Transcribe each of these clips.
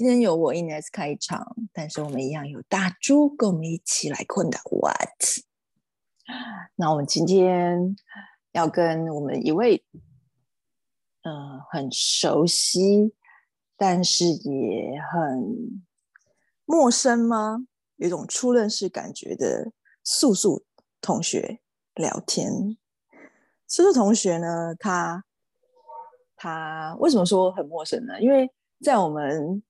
今天由我 Ines 开场，但是我们一样有大猪跟我们一起来困的 what。那我们今天要跟我们一位，呃，很熟悉，但是也很陌生吗？有一种初认识感觉的素素同学聊天。素素同学呢，他。他为什么说很陌生呢？因为在我们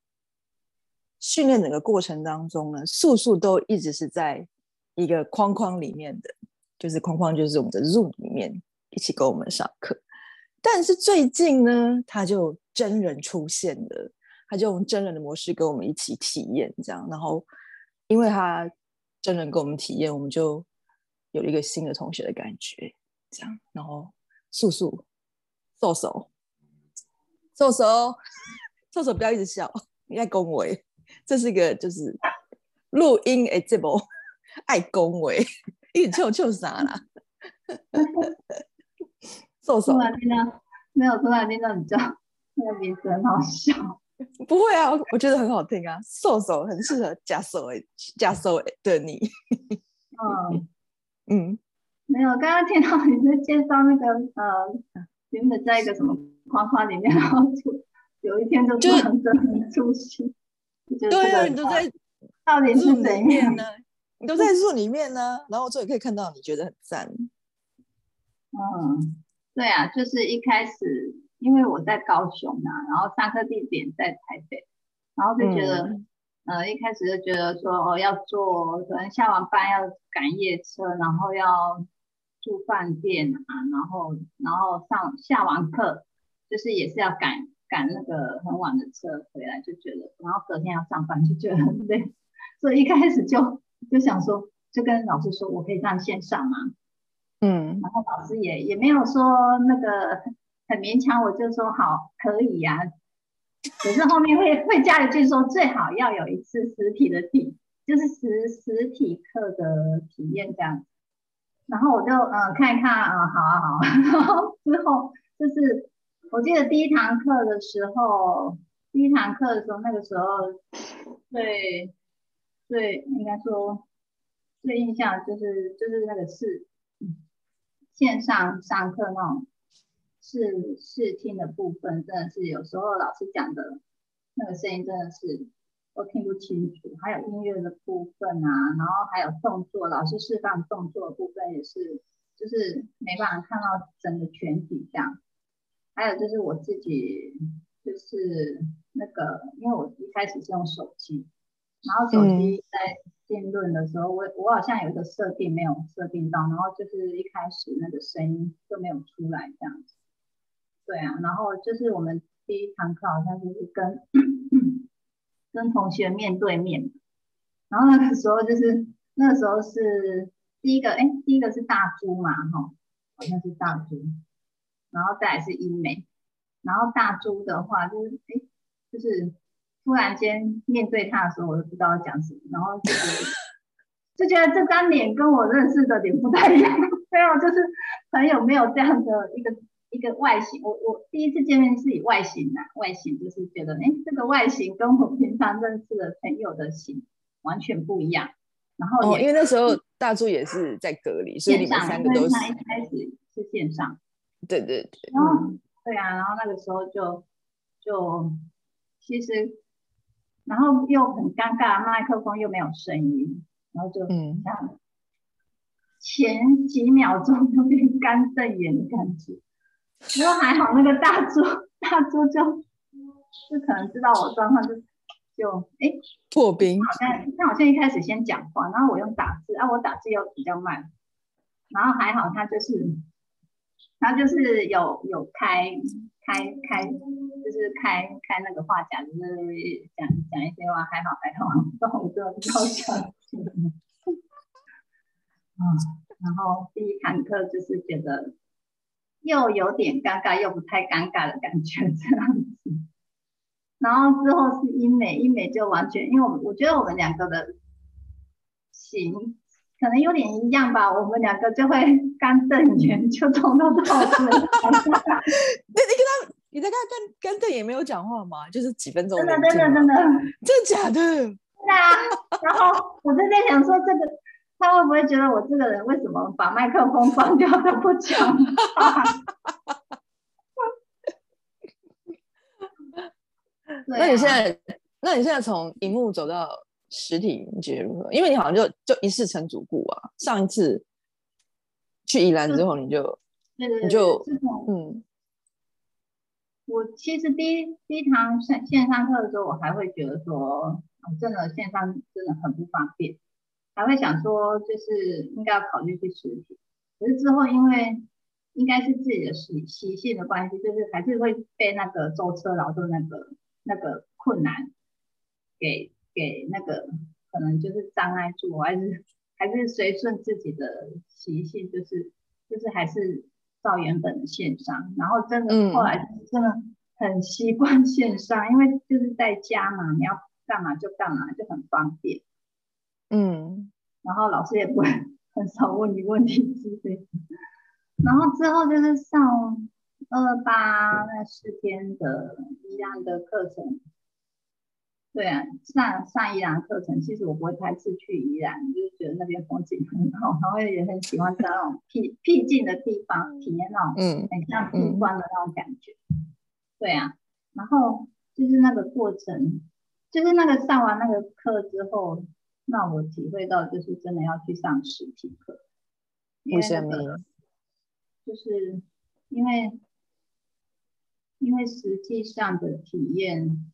训练整个过程当中呢，素素都一直是在一个框框里面的，就是框框就是我们的 Zoom 里面一起跟我们上课。但是最近呢，他就真人出现了，他就用真人的模式跟我们一起体验，这样。然后因为他真人跟我们体验，我们就有一个新的同学的感觉，这样。然后素素瘦瘦。瘦瘦，瘦瘦，不要一直笑，你在恭维，这是一个就是录音诶，这 波爱恭维，一直笑笑啥啦？瘦瘦，突然听到没有？突然听到你叫 那个名字很好笑，不会啊，我觉得很好听啊，瘦瘦很适合加瘦诶，加瘦诶的你，嗯嗯，没有，刚刚听到你在介绍那个呃，原本在一个什么？框框里面，然后就有一天就突然很出戏。对啊，你都在到底是怎样呢？你都在树里面呢，然后这里可以看到，你觉得很赞。嗯，对啊，就是一开始因为我在高雄嘛，然后上课地点在台北，然后就觉得，呃，一开始就觉得说，哦，要做，可能下完班要赶夜车，然后要住饭店啊，然后然后上下完课。就是也是要赶赶那个很晚的车回来，就觉得，然后隔天要上班，就觉得很累，所以一开始就就想说，就跟老师说，我可以上线上吗？嗯，然后老师也也没有说那个很勉强，我就说好，可以呀。可是后面会会加一句说，最好要有一次实体的体，就是实实体课的体验这样。然后我就嗯看一看啊，好啊好，然后之后就是。我记得第一堂课的时候，第一堂课的时候，那个时候最最应该说最印象就是就是那个试线上上课那种试视听的部分，真的是有时候老师讲的那个声音真的是都听不清楚，还有音乐的部分啊，然后还有动作，老师示范动作的部分也是，就是没办法看到整个全体这样。还有就是我自己，就是那个，因为我一开始是用手机，然后手机在辩论的时候，我我好像有一个设定没有设定到，然后就是一开始那个声音就没有出来这样子。对啊，然后就是我们第一堂课好像就是跟 跟同学面对面，然后那个时候就是那个时候是第一个，哎，第一个是大猪嘛，哈，好像是大猪。然后再来是医美，然后大猪的话就是，哎，就是突然间面对他的时候，我都不知道要讲什么，然后就觉得就觉得这张脸跟我认识的脸不太一样，没有，就是朋友没有这样的一个一个外形。我我第一次见面是以外形啊，外形就是觉得，哎，这个外形跟我平常认识的朋友的形完全不一样。然后因为那时候大猪也是在隔离，所以你们三个都是一开始是线上。对对对，然后对啊，然后那个时候就就其实，然后又很尴尬，麦克风又没有声音，然后就嗯，像前几秒钟有点干瞪眼的感觉。不过还好，那个大猪大猪就就可能知道我状况，就就哎破冰。好像他好像一开始先讲话，然后我用打字啊，我打字又比较慢，然后还好他就是。他就是有有开开开就是开开那个话匣子，就是讲讲一些话，还好还好，然后我就比较小心。嗯，然后第一堂课就是觉得又有点尴尬，又不太尴尬的感觉这样子。然后之后是英美，英美就完全，因为我我觉得我们两个的型可能有点一样吧，我们两个就会 干瞪眼，就从头到尾。那你跟他，你在跟他干干瞪眼没有讲话吗？就是几分钟？真的真的真的，真的假的？对啊。然后我就在想说，这个他会不会觉得我这个人为什么把麦克风关掉都不讲话？那你现在，那你现在从荧幕走到实体，你觉得如何？因为你好像就就一世成主顾啊。上一次去宜兰之后，你就，对对你就嗯，我其实第一第一堂线线上课的时候，我还会觉得说，真的线上真的很不方便，还会想说，就是应该要考虑去实体。可是之后因为应该是自己的习习性的关系，就是还是会被那个舟车劳顿那个。那个困难给给那个可能就是障碍住，还是还是随顺自己的习性，就是就是还是照原本的线上，然后真的后来真的很习惯线上，因为就是在家嘛，你要干嘛就干嘛，就很方便。嗯，然后老师也不会很少问你问题之类的，然后之后就是上。二八那四天的一样的课程，对啊，上上宜兰课程，其实我不会排斥去宜兰，就是觉得那边风景很好，然后也很喜欢在那种僻僻静的地方体验那种，嗯，很像闭关的那种感觉。对啊，然后就是那个过程，就是那个上完那个课之后，那我体会到就是真的要去上实体课，为什么？就是因为。因为实际上的体验，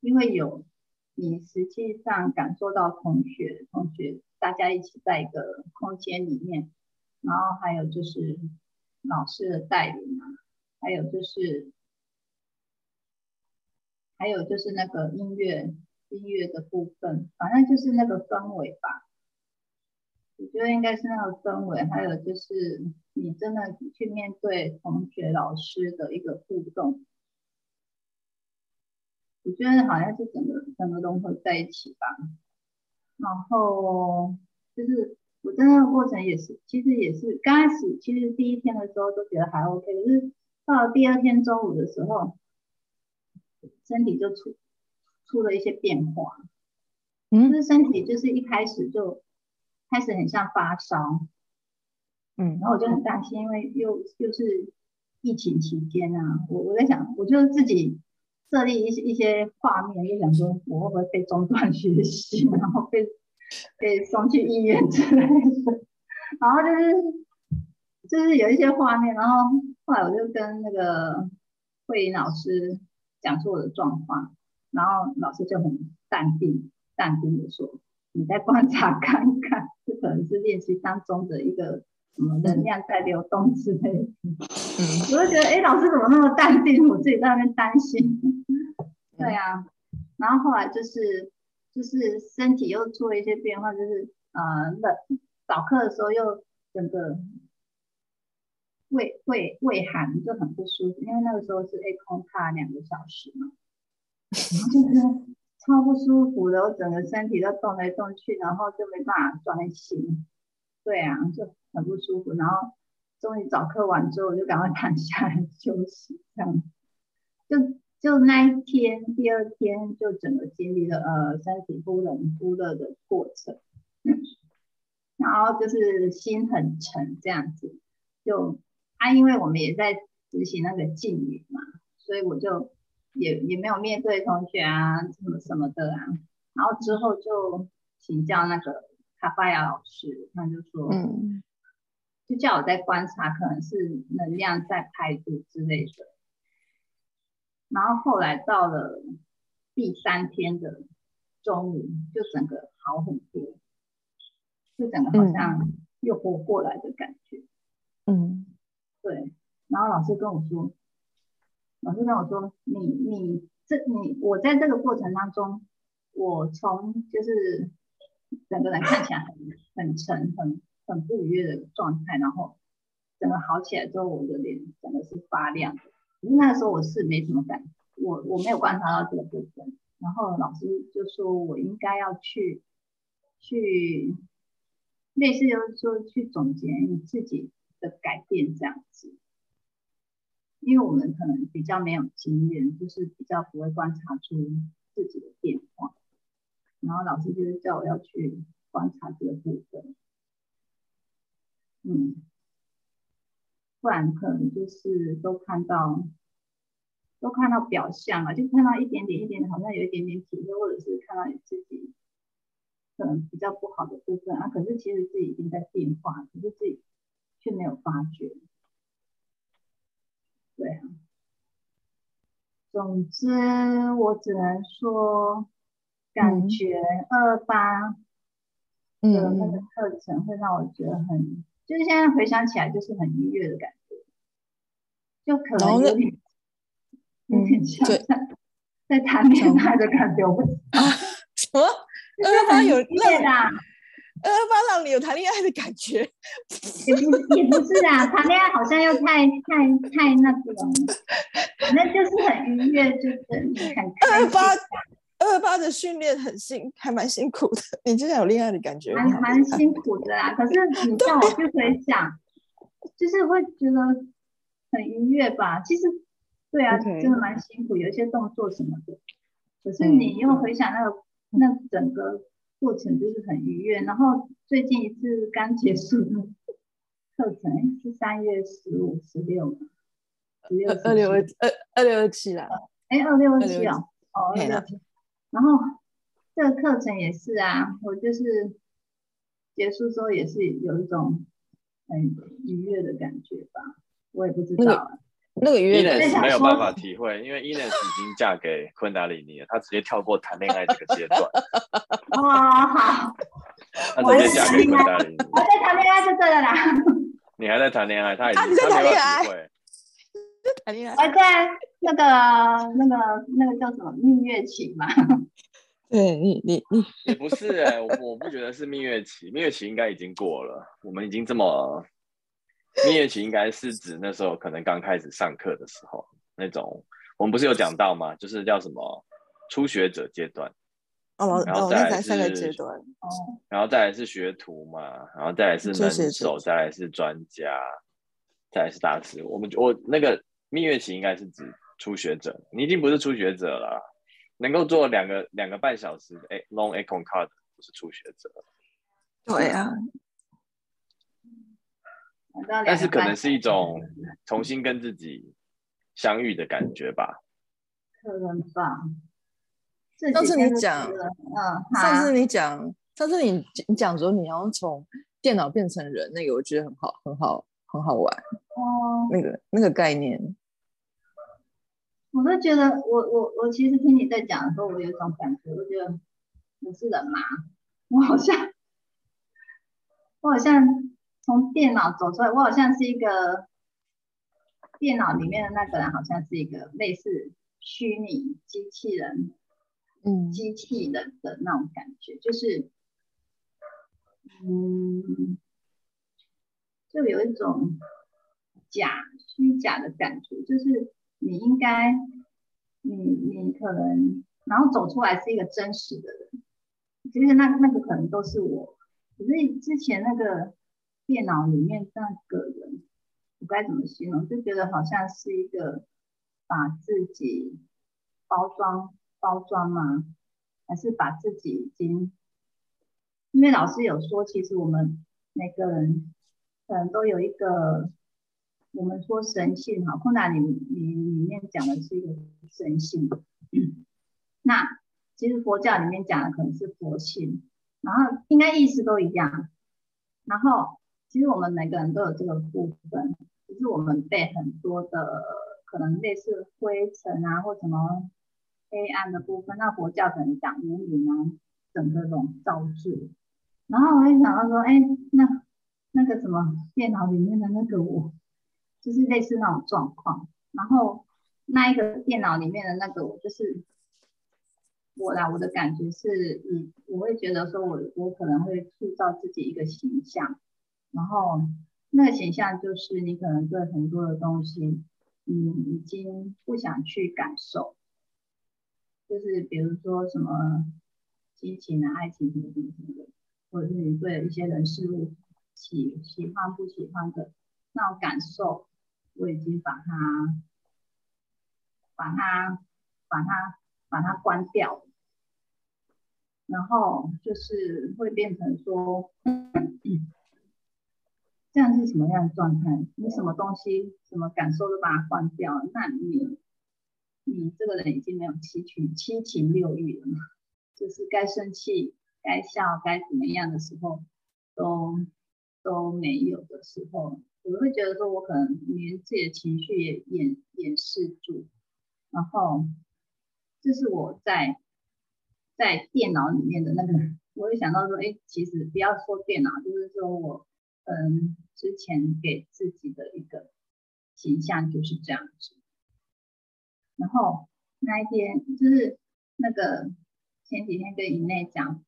因为有你实际上感受到同学同学大家一起在一个空间里面，然后还有就是老师的带领啊，还有就是还有就是那个音乐音乐的部分，反正就是那个氛围吧。我觉得应该是那个氛围，还有就是你真的去面对同学、老师的一个互动，我觉得好像是整个整个融合在一起吧。然后就是我在那个过程也是，其实也是刚开始，其实第一天的时候都觉得还 OK，可是到了第二天中午的时候，身体就出出了一些变化，嗯，就是身体就是一开始就。开始很像发烧，嗯，然后我就很担心，因为又又是疫情期间啊，我我在想，我就自己设立一些一些画面，就想说我会不会被中断学习，然后被被送去医院之类的，然后就是就是有一些画面，然后后来我就跟那个慧颖老师讲出我的状况，然后老师就很淡定淡定的说。你再观察看看，这可能是练习当中的一个什么能量在流动之类的。嗯，我就觉得，哎，老师怎么那么淡定？我自己在那边担心。对啊，然后后来就是就是身体又出了一些变化，就是呃冷，早课的时候又整个胃胃胃寒就很不舒服，因为那个时候是 A 空卡两个小时嘛，然后就是。超不舒服的，我整个身体都动来动去，然后就没办法专心。对啊，就很不舒服。然后终于早课完之后，我就赶快躺下来休息。这样，就就那一天，第二天就整个经历了呃身体忽冷忽热的过程。然后就是心很沉这样子。就啊，因为我们也在执行那个禁语嘛，所以我就。也也没有面对同学啊，什么什么的啊，然后之后就请教那个卡巴亚老师，他就说，嗯，就叫我在观察，可能是能量在排毒之类的。然后后来到了第三天的中午，就整个好很多，就整个好像又活过来的感觉。嗯，对。然后老师跟我说。老师跟我说，你你这你我在这个过程当中，我从就是整个人看起来很很沉、很很不愉悦的状态，然后整个好起来之后，我的脸整个是发亮。可是那时候我是没什么感，我我没有观察到这个部分。然后老师就说我应该要去去类似就是说去总结你自己的改变这样子。因为我们可能比较没有经验，就是比较不会观察出自己的变化，然后老师就是叫我要去观察这个部分，嗯，不然可能就是都看到都看到表象啊，就看到一点点一点点，好像有一点点体会，或者是看到你自己可能比较不好的部分啊，可是其实自己已经在变化，可是自己却没有发觉。对啊，总之我只能说，感觉二八的那个课程会让我觉得很，就是现在回想起来就是很愉悦的感觉，就可能有点 有点像在在谈恋爱的感觉，我啊什么？二八有恋啊？二八让你有谈恋爱的感觉，也不也不是啊，谈恋爱好像又太太太那个了，反正就是很愉悦，就是很二八二八的训练很辛，还蛮辛苦的。你之前有恋爱的感觉，蛮蛮辛苦的啦。可是你叫我去回想，就是会觉得很愉悦吧。其实对啊，真的蛮辛苦，有一些动作什么的。可是你又回想那个那整个。过程就是很愉悦，然后最近一次刚结束的课程是三月十五、十六，十六二六二二二六二七啦，哎，二六二七哦，哦，二六二七。然后这个课程也是啊，我就是结束之后也是有一种很愉悦的感觉吧，我也不知道。那个伊莲是没有办法体会，因为伊莲已经嫁给昆达里尼了，她直接跳过谈恋爱这个阶段。哦，好，她直接嫁给昆达里尼。我在谈恋爱就对了啦。你还在谈恋爱，他已经他没有体会。谈恋爱。我在那个那个那个叫什么蜜月期嘛？对你你你也不是哎，我我不觉得是蜜月期，蜜月期应该已经过了，我们已经这么。蜜月期应该是指那时候可能刚开始上课的时候，那种我们不是有讲到吗？就是叫什么初学者阶段，哦，然后再来是阶段，哦，然后再来是学徒嘛，然后再来是能手，再来是专家，再来是大师。我们我那个蜜月期应该是指初学者，你已经不是初学者了，能够做两个两个半小时哎 long econ card 不是初学者，对啊。但是可能是一种重新跟自己相遇的感觉吧。可能吧。上次你讲，嗯，上次你讲，上次你你讲说你要从电脑变成人，那个我觉得很好，很好，很好玩。哦。那个那个概念，我都觉得，我我我其实听你在讲的时候，我有一种感觉，我觉得我是人吗？我好像，我好像。从电脑走出来，我好像是一个电脑里面的那个人，好像是一个类似虚拟机器人，嗯，机器人的那种感觉，就是，嗯，就有一种假虚假的感觉，就是你应该，你你可能，然后走出来是一个真实的人，其实那那个可能都是我，可是之前那个。电脑里面那个人，我该怎么形容？就觉得好像是一个把自己包装包装吗？还是把自己已经？因为老师有说，其实我们每个人可能都有一个，我们说神性哈，空达里里里面讲的是一个神性。那其实佛教里面讲的可能是佛性，然后应该意思都一样，然后。其实我们每个人都有这个部分，只是我们被很多的可能类似灰尘啊，或什么黑暗的部分，那佛教可能讲无明啊，整个笼罩住。然后我就想到说，哎，那那个什么电脑里面的那个我，就是类似那种状况。然后那一个电脑里面的那个我就是我啦，我的感觉是，嗯，我会觉得说我我可能会塑造自己一个形象，然后那个形象就是你可能对很多的东西，嗯，已经不想去感受，就是比如说什么激情啊、爱情什么什么什么的，或者是你对一些人事物喜喜欢不喜欢的那种感受，我已经把它。把它，把它，把它关掉，然后就是会变成说，这样是什么样的状态？你什么东西、什么感受都把它关掉，那你，你这个人已经没有七情七情六欲了？就是该生气、该笑、该怎么样的时候，都都没有的时候，我会觉得说，我可能连自己的情绪也掩掩饰住。然后，这是我在在电脑里面的那个，我会想到说，哎，其实不要说电脑，就是说我嗯之前给自己的一个形象就是这样子。然后那一天就是那个前几天跟以内讲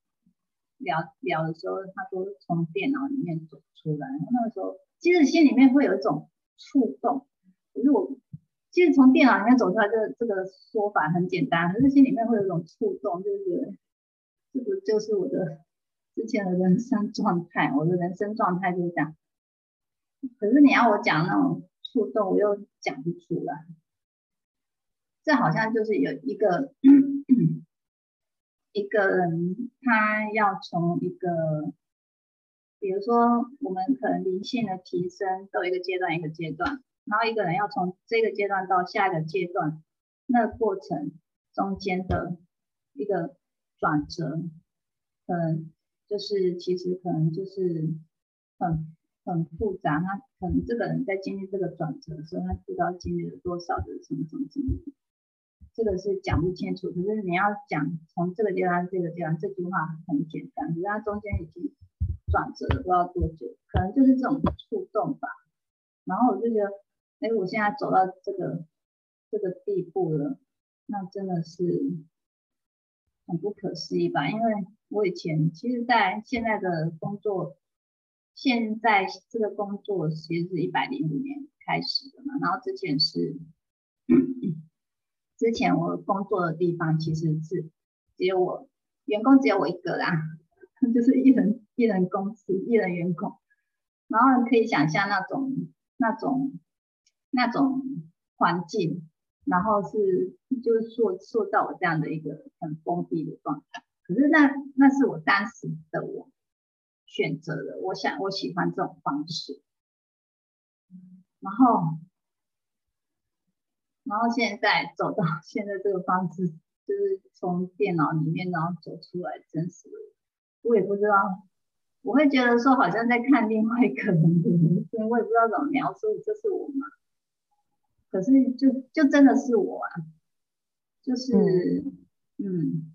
聊聊的时候，他说从电脑里面走出来，那个时候其实心里面会有一种触动，可是我。其实从电脑里面走出来，这这个说法很简单，可是心里面会有一种触动，就是这个就是我的之前的人生状态，我的人生状态就是这样。可是你要我讲那种触动，我又讲不出来。这好像就是有一个一个人，他要从一个，比如说我们可能灵性的提升，都一个阶段一个阶段。然后一个人要从这个阶段到下一个阶段，那过程中间的一个转折，可能就是其实可能就是很很复杂。他可能这个人在经历这个转折的时候，他不知道经历了多少的什么什么经历，这个是讲不清楚。可是你要讲从这个阶段这个阶段，这句话很简单，可是它中间已经转折了不知道多久，可能就是这种触动吧。然后我就觉得。哎，我现在走到这个这个地步了，那真的是很不可思议吧？因为我以前其实，在现在的工作，现在这个工作其实是一百零五年开始的嘛，然后之前是，之前我工作的地方其实是只有我员工只有我一个啦，就是一人一人公司一人员工，然后可以想象那种那种。那种环境，然后是就是塑塑造我这样的一个很封闭的状态。可是那那是我当时的我选择的，我想我喜欢这种方式。然后，然后现在走到现在这个方式，就是从电脑里面然后走出来真实的，我也不知道，我会觉得说好像在看另外一个人的人生，我也不知道怎么描述，这是我吗？可是，就就真的是我啊，就是，嗯，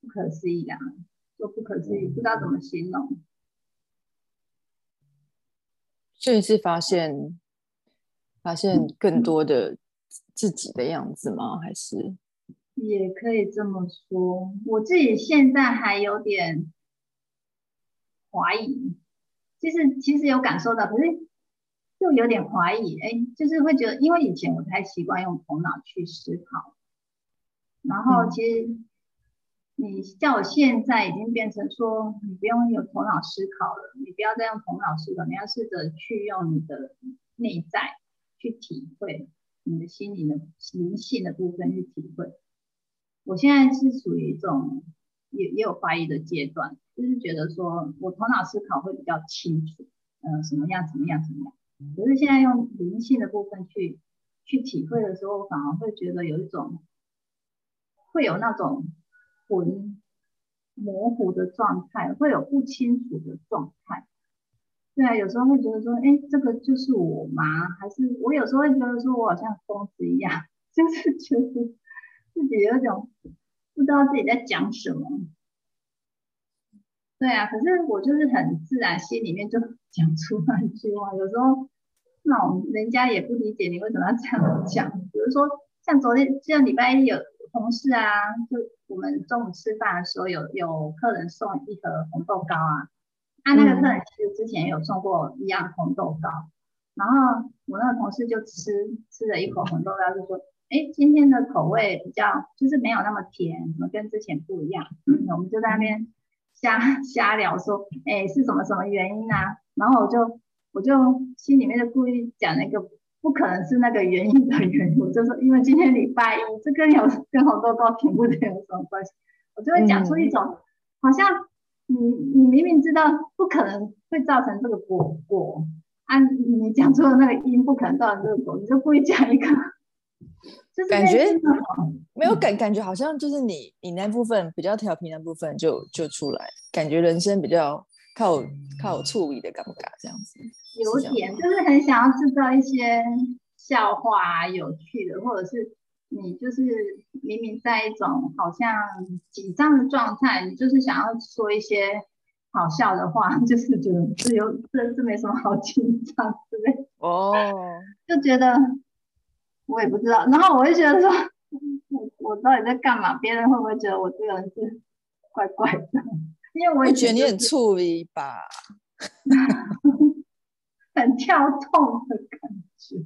不可思议啊，就不可思议，不知道怎么形容。所以是发现，发现更多的自己的样子吗？还是？也可以这么说，我自己现在还有点怀疑，就是其实有感受到，可是。就有点怀疑，哎，就是会觉得，因为以前我太习惯用头脑去思考，然后其实你叫我现在已经变成说，你不用有头脑思考了，你不要再用头脑思考，你要试着去用你的内在去体会，你的心灵的灵性的部分去体会。我现在是属于一种也也有怀疑的阶段，就是觉得说我头脑思考会比较清楚，嗯，什么样，怎么样，怎么样。可是现在用灵性的部分去去体会的时候，反而会觉得有一种会有那种魂模糊的状态，会有不清楚的状态。对啊，有时候会觉得说，哎，这个就是我吗？还是我有时候会觉得说我好像疯子一样，就是觉得自己有种不知道自己在讲什么。对啊，可是我就是很自然，心里面就讲出那句话。有时候。那种人家也不理解你为什么要这样讲，比如说像昨天像礼拜一有同事啊，就我们中午吃饭的时候有有客人送一盒红豆糕啊，他那个客人其实之前有送过一样红豆糕，然后我那个同事就吃吃了一口红豆糕，就说，哎，今天的口味比较就是没有那么甜，怎么跟之前不一样？我们就在那边瞎 瞎聊说，哎，是什么什么原因啊？然后我就我就心里面就故意讲那个。不可能是那个原因的缘故，就是因为今天礼拜一，这跟有跟红豆糕甜不甜有什么关系？我就会讲出一种好像你你明明知道不可能会造成这个果果，按你讲出的那个因不可能造成这个果，你就故意讲一个，就是感觉没有感感觉好像就是你你那部分比较调皮那部分就就出来，感觉人生比较。靠靠处理的尴尬这样子，有点就是很想要制造一些笑话啊，有趣的，或者是你就是明明在一种好像紧张的状态，你就是想要说一些好笑的话，就是觉得这有这这没什么好紧张之类。哦，就觉得我也不知道，然后我就觉得说，我我到底在干嘛？别人会不会觉得我这个人是怪怪的？因为我觉得你很醋意吧，很跳动的感觉。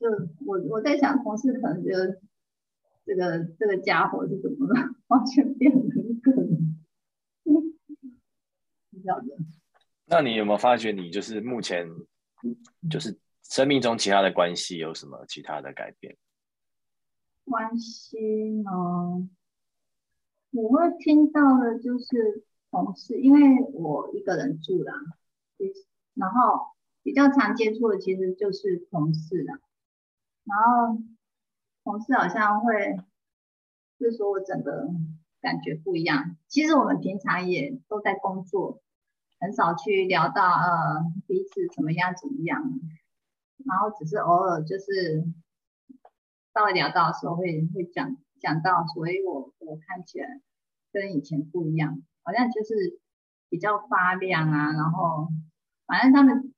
就我我在想，同事可能觉得这个这个家伙是怎么了，完全变了一个人。不晓得。那你有没有发觉，你就是目前就是生命中其他的关系有什么其他的改变？关系呢？我会听到的就是同事，因为我一个人住啦，然后比较常接触的其实就是同事啦。然后同事好像会，就说我整个感觉不一样。其实我们平常也都在工作，很少去聊到呃彼此怎么样怎么样，然后只是偶尔就是稍微聊到的时候会会讲。讲到，所以我我看起来跟以前不一样，好像就是比较发亮啊，然后反正他们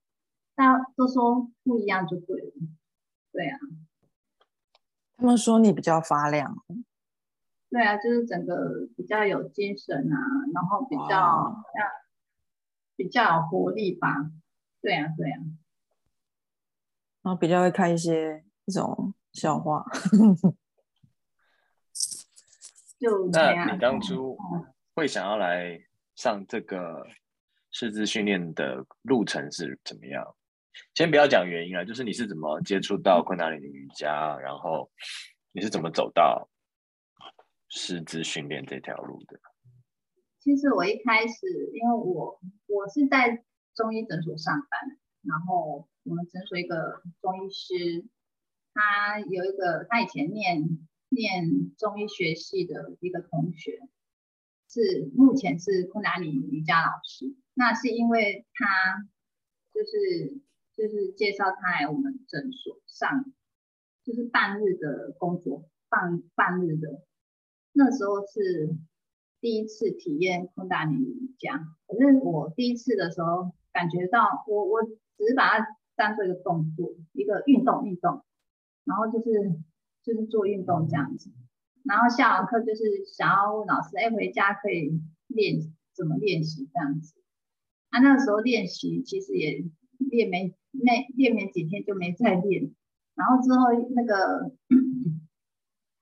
大家都说不一样就对了，对啊。他们说你比较发亮，对啊，就是整个比较有精神啊，然后比较像比较有活力吧，对啊，对啊，然后比较会看一些这种笑话。那你当初会想要来上这个师资训练的路程是怎么样？先不要讲原因啊，就是你是怎么接触到昆达里尼瑜伽，然后你是怎么走到师资训练这条路的？其实我一开始，因为我我是在中医诊所上班，然后我们诊所一个中医师，他有一个他以前念。念中医学系的一个同学，是目前是昆达里瑜伽老师。那是因为他就是就是介绍他来我们诊所上，就是半日的工作，半半日的。那时候是第一次体验昆达里瑜伽，可是我第一次的时候感觉到，我我只是把它当做一个动作，一个运动运动，然后就是。就是做运动这样子，然后下完课就是想要问老师，哎，回家可以练怎么练习这样子。他那个时候练习其实也练没没练没几天就没再练，然后之后那个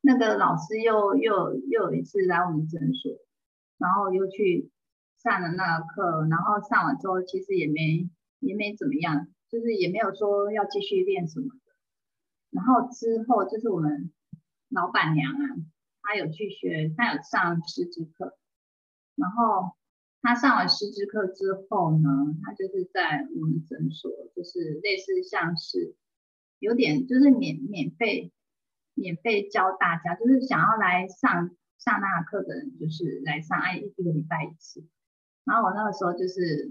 那个老师又又又有一次来我们诊所，然后又去上了那个课，然后上完之后其实也没也没怎么样，就是也没有说要继续练什么的。然后之后就是我们老板娘啊，她有去学，她有上师资课。然后她上完师资课之后呢，她就是在我们诊所，就是类似像是有点就是免免费免费教大家，就是想要来上上那课的人，就是来上哎一个礼拜一次。然后我那个时候就是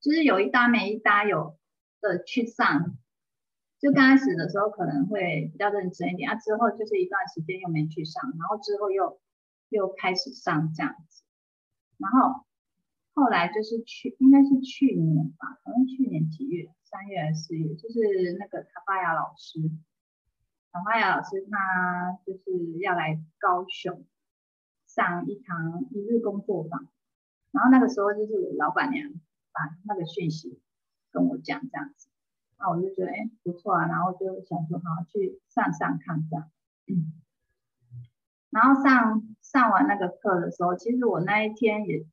就是有一搭没一搭有的去上。就刚开始的时候可能会比较认真一点，啊，之后就是一段时间又没去上，然后之后又又开始上这样子，然后后来就是去应该是去年吧，可能去年几月三月还是四月，就是那个卡巴亚老师，卡巴亚老师他就是要来高雄上一堂一日工作坊，然后那个时候就是老板娘把那个讯息跟我讲这样子，那我就觉得哎不错啊，然后就想说好去上上看这样，然后上上完那个课的时候，其实我那一天也。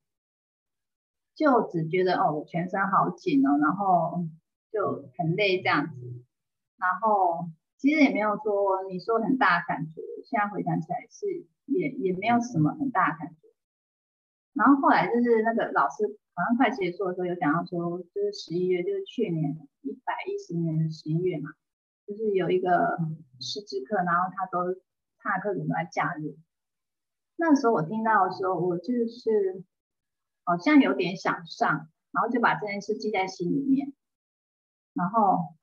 就只觉得哦，我全身好紧哦，然后就很累这样子，然后其实也没有说你说很大感觉，现在回想起来是也也没有什么很大感觉。然后后来就是那个老师好像快结束的时候有讲到说，就是十一月，就是去年一百一十年的十一月嘛，就是有一个师资课，然后他都他的课程都在假日。那时候我听到的时候，我就是。好像有点想上，然后就把这件事记在心里面，然后，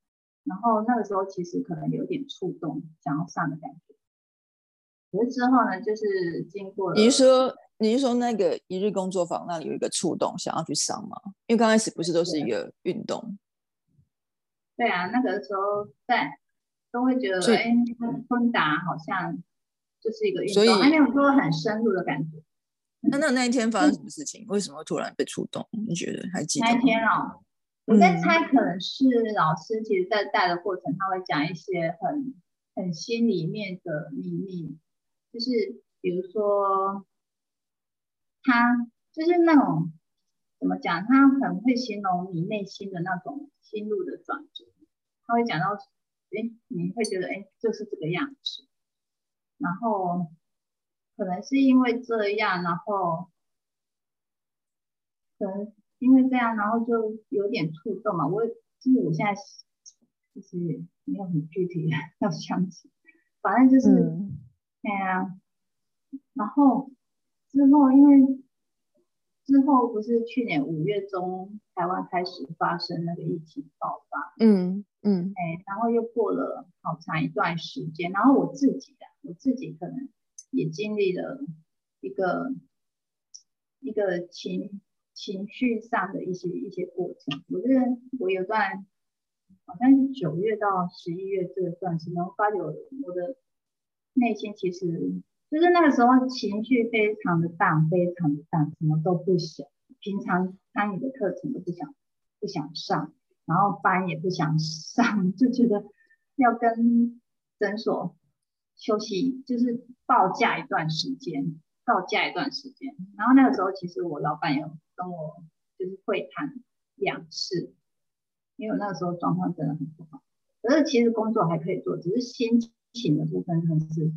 然后那个时候其实可能有点触动，想要上的感觉。可是之后呢，就是经过你是说你是说那个一日工作坊那里有一个触动，想要去上吗？因为刚开始不是都是一个运动。对啊，那个时候在都会觉得，哎，昆达好像就是一个运动，还没有说很深入的感觉。那那那一天发生什么事情？为什么突然被触动？你觉得还记得？那一天哦，我在猜，可能是老师其实在带的过程，他会讲一些很很心里面的秘密，就是比如说他就是那种怎么讲，他很会形容你内心的那种心路的转折，他会讲到，哎，你会觉得哎就是这个样子，然后。可能是因为这样，然后可能因为这样，然后就有点触动嘛。我就是我现在就是没有很具体 要想起，反正就是对啊。然后之后因为之后不是去年五月中台湾开始发生那个疫情爆发，嗯嗯，哎，然后又过了好长一段时间，然后我自己的我自己可能。也经历了一个一个情情绪上的一些一些过程。我觉得我有段好像是九月到十一月这段时间，我发觉我我的内心其实就是那个时候情绪非常的淡，非常的淡，什么都不想，平常参与的课程都不想不想上，然后班也不想上，就觉得要跟诊所。休息就是报假一段时间，报假一段时间。然后那个时候，其实我老板有跟我就是会谈两次，因为我那个时候状况真的很不好。可是其实工作还可以做，只是心情的部分很是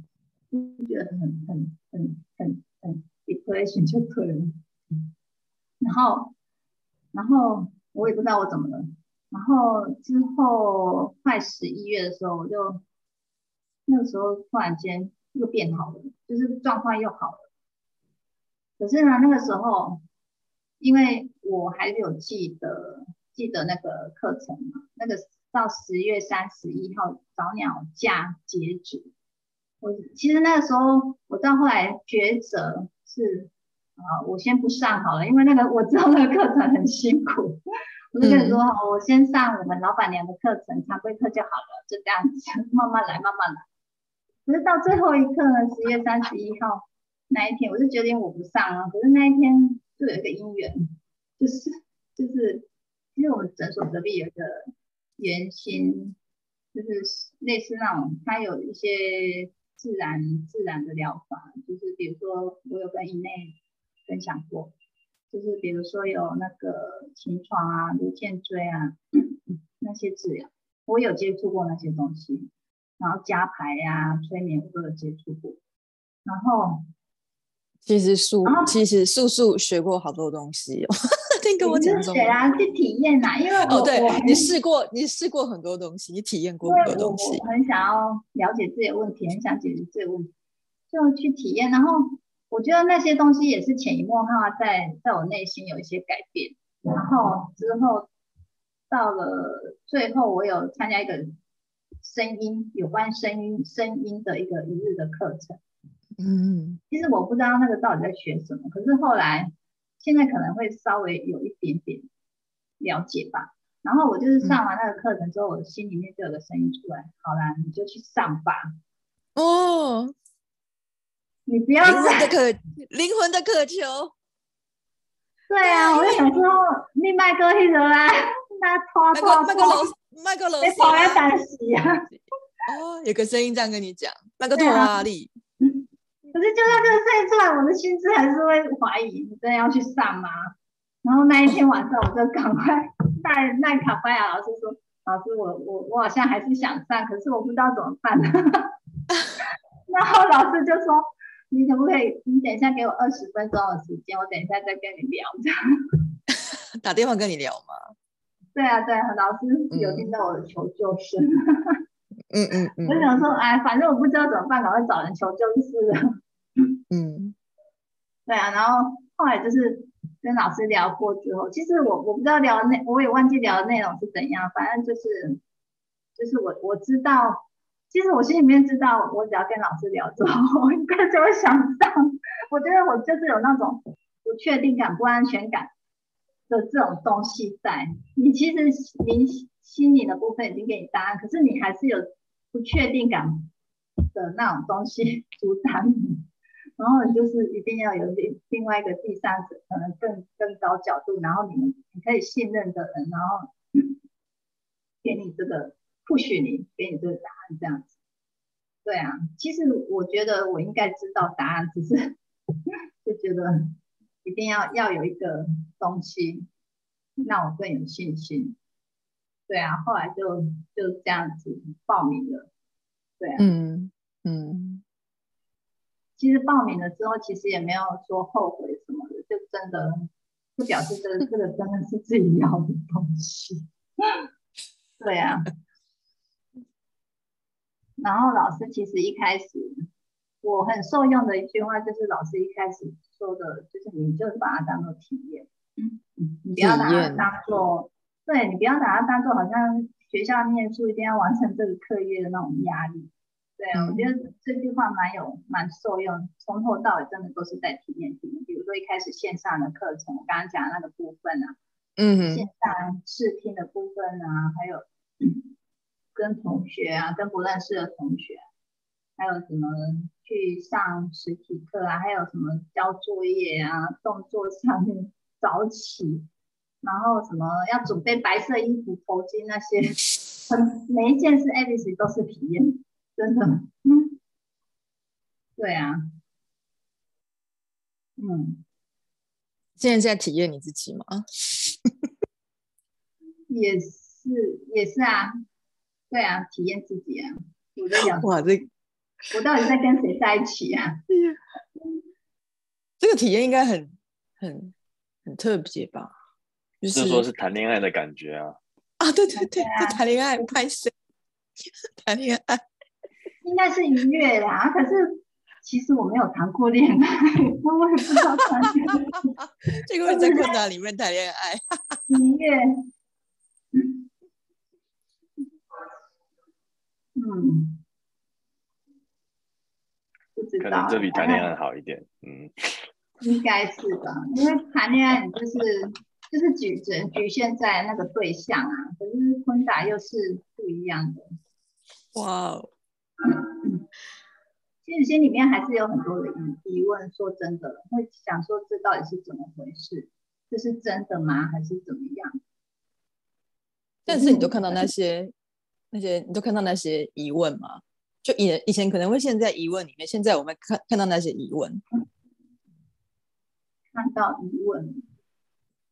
就觉得很很很很很 depression 就可能。然后然后我也不知道我怎么了。然后之后快十一月的时候，我就。那个时候突然间又变好了，就是状况又好了。可是呢，那个时候因为我还有记得记得那个课程嘛，那个到十月三十一号早鸟价截止。我其实那个时候我到后来抉择是啊，我先不上好了，因为那个我知道那个课程很辛苦。我就跟你说好，我先上我们老板娘的课程，常规课就好了，就这样子慢慢来，慢慢来。可是到最后一刻呢，十月三十一号那一天，我就决定我不上了。可是那一天就有一个因缘，就是就是，因为我们诊所隔壁有一个圆心，就是类似那种，它有一些自然自然的疗法，就是比如说我有跟以内分享过，就是比如说有那个秦床啊、颅颈椎啊那些治疗，我有接触过那些东西。然后加牌呀，催眠我都有接触过。然后其实素，其实素素学过好多东西哦。听跟我讲学啊，去体验呐。因为哦，对你试过，你试过很多东西，你体验过很多东西。我很想要了解自己的问题，很想解决这个问题，就去体验。然后我觉得那些东西也是潜移默化在在我内心有一些改变。然后之后到了最后，我有参加一个。声音有关声音声音的一个一日的课程，嗯，其实我不知道那个到底在学什么，可是后来现在可能会稍微有一点点了解吧。然后我就是上完那个课程之后，我心里面就有个声音出来，好啦，你就去上吧。哦，你不要灵魂的渴，灵魂的渴求。对啊，我就想说，你麦哥迄个啊，那拖拖麦克楼，麦克楼，你跑来打死啊！哦，有个声音这样跟你讲，那个拖拉力。可是就算这个声音出来，我的心智还是会怀疑，你真的要去上吗？然后那一天晚上，我就赶快带 带卡巴亚老师说：“老师，我我我好像还是想上，可是我不知道怎么办。”然后老师就说：“你可不可以？你等一下给我二十分钟的时间，我等一下再跟你聊。”这样打电话跟你聊吗？对啊，对，老师有听到我的求救声。嗯嗯嗯。我想说，哎，反正我不知道怎么办，赶快找人求救就是了。嗯，对啊，然后后来就是。跟老师聊过之后，其实我我不知道聊内，我也忘记聊的内容是怎样。反正就是，就是我我知道，其实我心里面知道，我只要跟老师聊之后，我应该就会想上。我觉得我就是有那种不确定感、不安全感的这种东西在。你其实你心里的部分已经给你答案，可是你还是有不确定感的那种东西 阻挡你。然后就是一定要有另另外一个第三者，可能更更高角度，然后你们你可以信任的人，然后给你这个不许你给你这个答案这样子。对啊，其实我觉得我应该知道答案，只是就觉得一定要要有一个东西让我更有信心。对啊，后来就就这样子报名了。对啊，嗯嗯。其实报名了之后，其实也没有说后悔什么的，就真的就表示这个这个真的是自己要的东西。对啊。然后老师其实一开始我很受用的一句话，就是老师一开始说的，就是你就把它当做体验，嗯，你不要把它当做，对你不要把它当做好像学校念书一定要完成这个课业的那种压力。对啊，我觉得这句话蛮有蛮受用，从头到尾真的都是在体验体验。比如说一开始线上的课程，我刚刚讲的那个部分啊，嗯，线上试听的部分啊，还有跟同学啊，跟不认识的同学，还有什么去上实体课啊，还有什么交作业啊，动作上面早起，然后什么要准备白色衣服、头巾那些，很每一件事 a b c 都是体验。真的，嗯，对啊，嗯，现在在体验你自己吗？也是，也是啊，对啊，体验自己啊。我在想，哇，这我到底在跟谁在一起啊？这个体验应该很、很、很特别吧？就是说是谈恋爱的感觉啊！啊，对对对，谈恋爱拍谁？谈恋爱。应该是愉悦啦，可是其实我没有谈过恋爱，我也不知道谈恋爱。这个会在困难里面谈恋爱，愉悦。嗯，不知道。可能这比谈恋爱好一点，嗯。应该是吧，因为谈恋爱你就是就是局只局限在那个对象啊，可是婚打又是不一样的。哇哦。其实心里面还是有很多的疑疑问，说真的，会想说这到底是怎么回事？这是真的吗？还是怎么样？但是你都看到那些那些，你都看到那些疑问吗？就以以前可能会现在疑问里面，现在我们看看到那些疑问，看到疑问，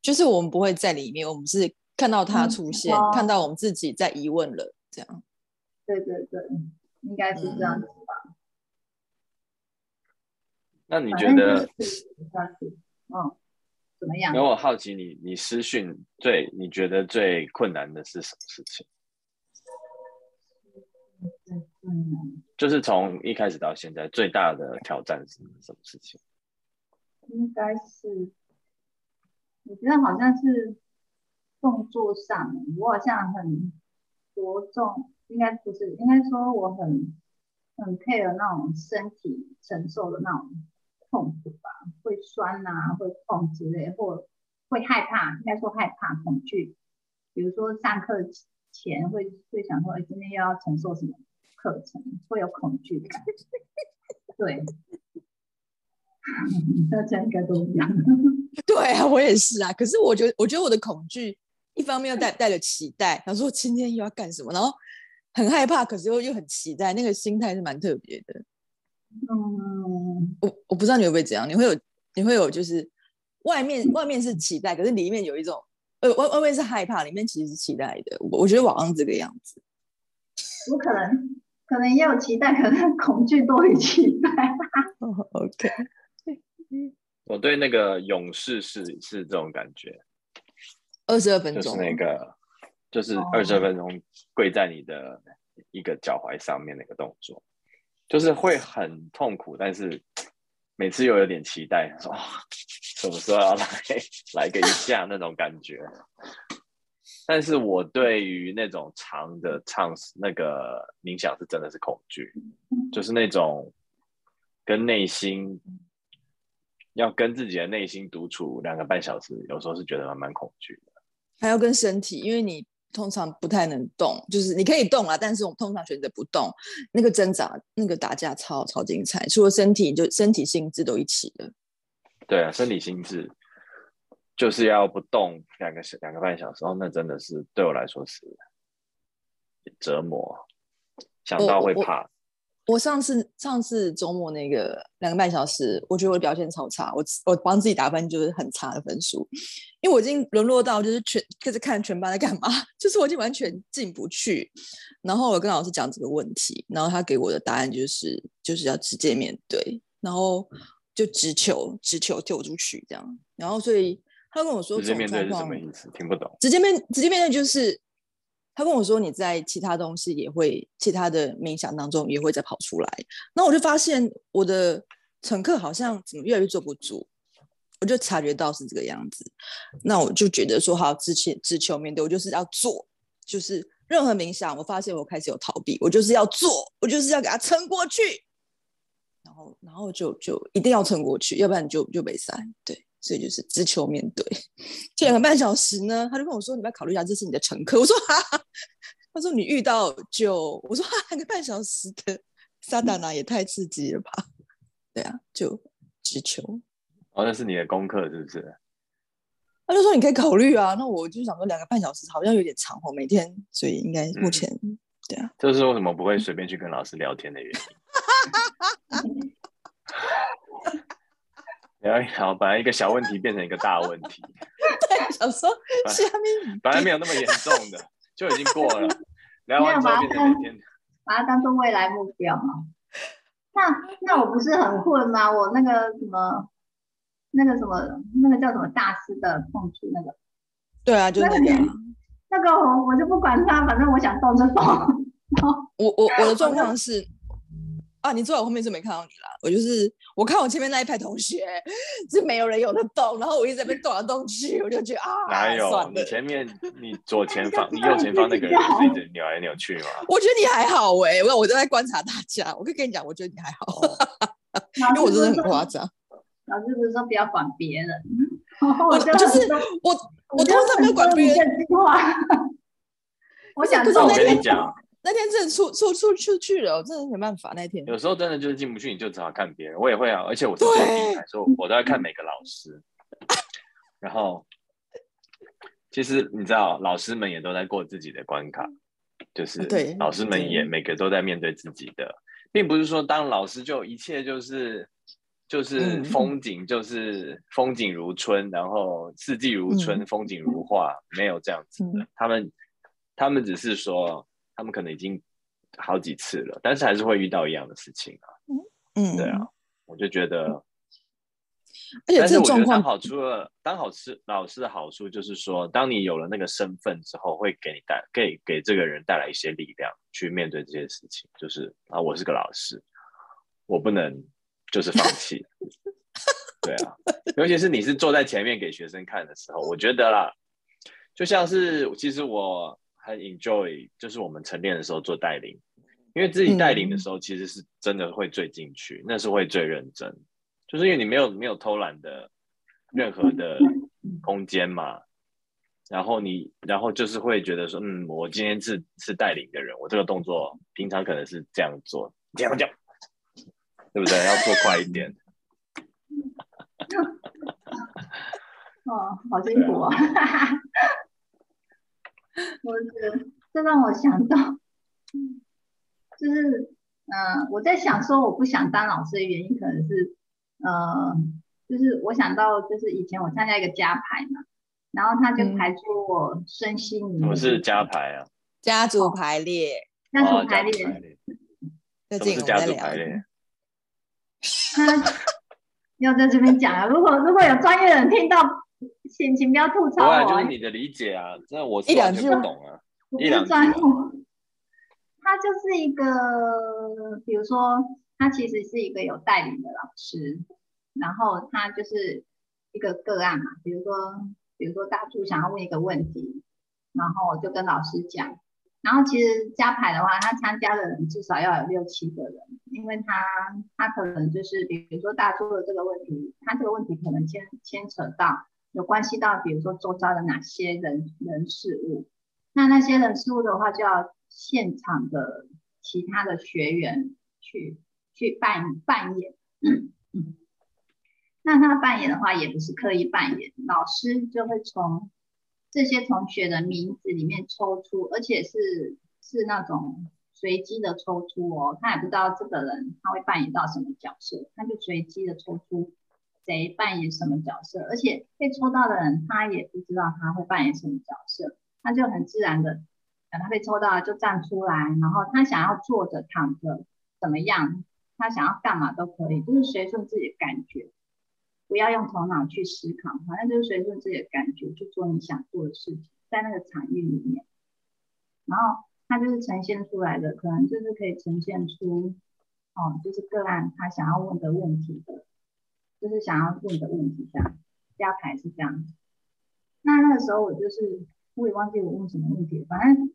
就是我们不会在里面，我们是看到它出现，看到我们自己在疑问了，这样。对对对。应该是这样子吧。那你觉得？嗯，怎么样？因为我好奇你，你私讯最你觉得最困难的是什么事情？嗯，就是从一开始到现在最大的挑战是什么事情？应该是，我觉得好像是动作上，我好像很着重。应该不是，应该说我很很 care 那种身体承受的那种痛苦吧，会酸呐，会痛之类，或会害怕，应该说害怕、恐惧比如说上课前会会想说，哎今天又要承受什么课程，会有恐惧感。对，大家应该都一样。对啊，我也是啊。可是我觉得，我觉得我的恐惧，一方面又带带着期待，想说今天又要干什么，然后很害怕，可是又又很期待，那个心态是蛮特别的。嗯，我我不知道你会不会这样，你会有你会有就是外面外面是期待，可是里面有一种呃外外面是害怕，里面其实是期待的。我我觉得网上这个样子，我可能可能也有期待，可能恐惧多于期待。OK，我对那个勇士是是这种感觉，二十二分钟，就是那个就是二十分钟跪在你的一个脚踝上面那个动作。就是会很痛苦，但是每次又有点期待，说什么时候要来来个一下那种感觉。但是我对于那种长的唱那个冥想是真的是恐惧，就是那种跟内心要跟自己的内心独处两个半小时，有时候是觉得蛮蛮恐惧的。还要跟身体，因为你。通常不太能动，就是你可以动啊，但是我们通常选择不动。那个挣扎、那个打架超超精彩，除了身体，就身体、心智都一起的。对啊，身体、心智就是要不动两个小两个半小时，哦，那真的是对我来说是折磨，想到会怕。我上次上次周末那个两个半小时，我觉得我的表现超差，我我帮自己打分就是很差的分数，因为我已经沦落到就是全就是看全班在干嘛，就是我已经完全进不去。然后我跟老师讲这个问题，然后他给我的答案就是就是要直接面对，然后就直球直球丢出去这样。然后所以他跟我说直接面对是什么意思？听不懂。直接面直接面对就是。他跟我说：“你在其他东西也会，其他的冥想当中也会再跑出来。”那我就发现我的乘客好像怎么越来越坐不住，我就察觉到是这个样子。那我就觉得说：“好，只求只求面对，我就是要做，就是任何冥想，我发现我开始有逃避，我就是要做，我就是要给他撑过去。然后，然后就就一定要撑过去，要不然你就就没赛。对。”所以就是只求面对，这两个半小时呢，他就跟我说：“你要考虑一下，这是你的乘客。”我说：“哈。”他说：“你遇到就……”我说：“两个半小时的萨达纳也太刺激了吧？”对啊，就只求。哦，那是你的功课是不是？他就说：“你可以考虑啊。”那我就想说，两个半小时好像有点长哦，每天，所以应该目前对啊。这是为什么不会随便去跟老师聊天的原因。哎，好，本来一个小问题变成一个大问题。对，想说 下面本来没有那么严重的，就已经过了。聊完之后变成每天，把它当做未来目标嘛。那那我不是很混吗？我那个什么，那个什么，那个叫什么大师的碰触那个。对啊，就那个。那个我我就不管他，反正我想动就动。我我我的状况是。啊！你坐在我后面是没看到你啦。我就是我看我前面那一排同学是没有人有的动，然后我一直在那动来动去，我就觉得啊，哪有？你前面你左前方、你右前方那个人是一直扭来扭去吗？我觉得你还好哎，我我都在观察大家。我可以跟你讲，我觉得你还好，因为我真的很夸张。老师不是说不要管别人，我就是我我通常没有管别人。我想我跟你讲。那天真的出出出出去了，我真的没办法。那天有时候真的就是进不去，你就只好看别人。我也会啊，而且我是做品牌，所以我都在看每个老师。然后，其实你知道，老师们也都在过自己的关卡，就是对老师们也每个都在面对自己的，并不是说当老师就一切就是就是风景，就是风景如春，然后四季如春，风景如画，没有这样子的。他们他们只是说。他们可能已经好几次了，但是还是会遇到一样的事情啊。嗯，对啊，我就觉得，而且这状况好处了，当好师老师的好处就是说，当你有了那个身份之后，会给你带给给这个人带来一些力量，去面对这些事情。就是啊，我是个老师，我不能就是放弃。对啊，尤其是你是坐在前面给学生看的时候，我觉得啦，就像是其实我。很 enjoy，就是我们晨练的时候做带领，因为自己带领的时候，其实是真的会最进去，那是会最认真，就是因为你没有没有偷懒的任何的空间嘛，然后你，然后就是会觉得说，嗯，我今天是是带领的人，我这个动作平常可能是这样做，这样这样，对不对？要做快一点。哦，好辛苦啊！我这这让我想到，就是，嗯，我在想说，我不想当老师的原因，可能是，呃，就是我想到，就是以前我参加一个家排嘛。然后他就排出我身心灵。我是家排啊，家族排列，家族排列。什么是家族排列？他 要在这边讲啊！如果如果有专业的人听到，请请不要吐槽我。就是你的理解啊，那我一两句不懂啊。一两句。他就是一个，比如说，他其实是一个有带领的老师，然后他就是一个个案嘛，比如说。比如说大柱想要问一个问题，然后就跟老师讲，然后其实加牌的话，他参加的人至少要有六七个人，因为他他可能就是比如说大柱的这个问题，他这个问题可能牵牵扯到有关系到，比如说周遭的哪些人人事物，那那些人事物的话，就要现场的其他的学员去去扮扮演。那他扮演的话，也不是刻意扮演，老师就会从这些同学的名字里面抽出，而且是是那种随机的抽出哦，他也不知道这个人他会扮演到什么角色，他就随机的抽出谁扮演什么角色，而且被抽到的人他也不知道他会扮演什么角色，他就很自然的，等他被抽到了就站出来，然后他想要坐着躺着怎么样，他想要干嘛都可以，就是随顺自己的感觉。不要用头脑去思考，反正就是随顺自己的感觉去做你想做的事情，在那个场域里面，然后他就是呈现出来的，可能就是可以呈现出，哦，就是个案他想要问的问题的，就是想要问的问题这样，加牌是这样。那那个时候我就是我也忘记我问什么问题，反正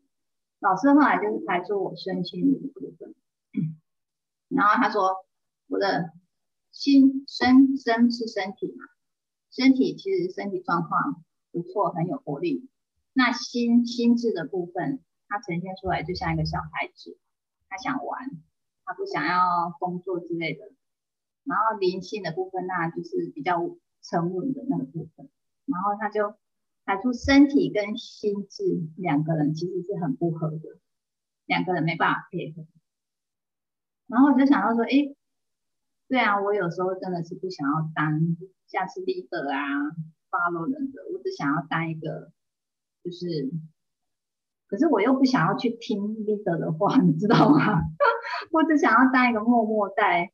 老师后来就是排出我身心灵的部分，然后他说我的。心身身是身体嘛，身体其实身体状况不错，很有活力。那心心智的部分，它呈现出来就像一个小孩子，他想玩，他不想要工作之类的。然后灵性的部分，那就是比较沉稳的那个部分。然后他就排出身体跟心智两个人其实是很不合的，两个人没办法配合。然后我就想到说，哎。对啊，我有时候真的是不想要当像是 leader 啊、follow 人的，我只想要当一个，就是，可是我又不想要去听 leader 的话，你知道吗？我只想要当一个默默在，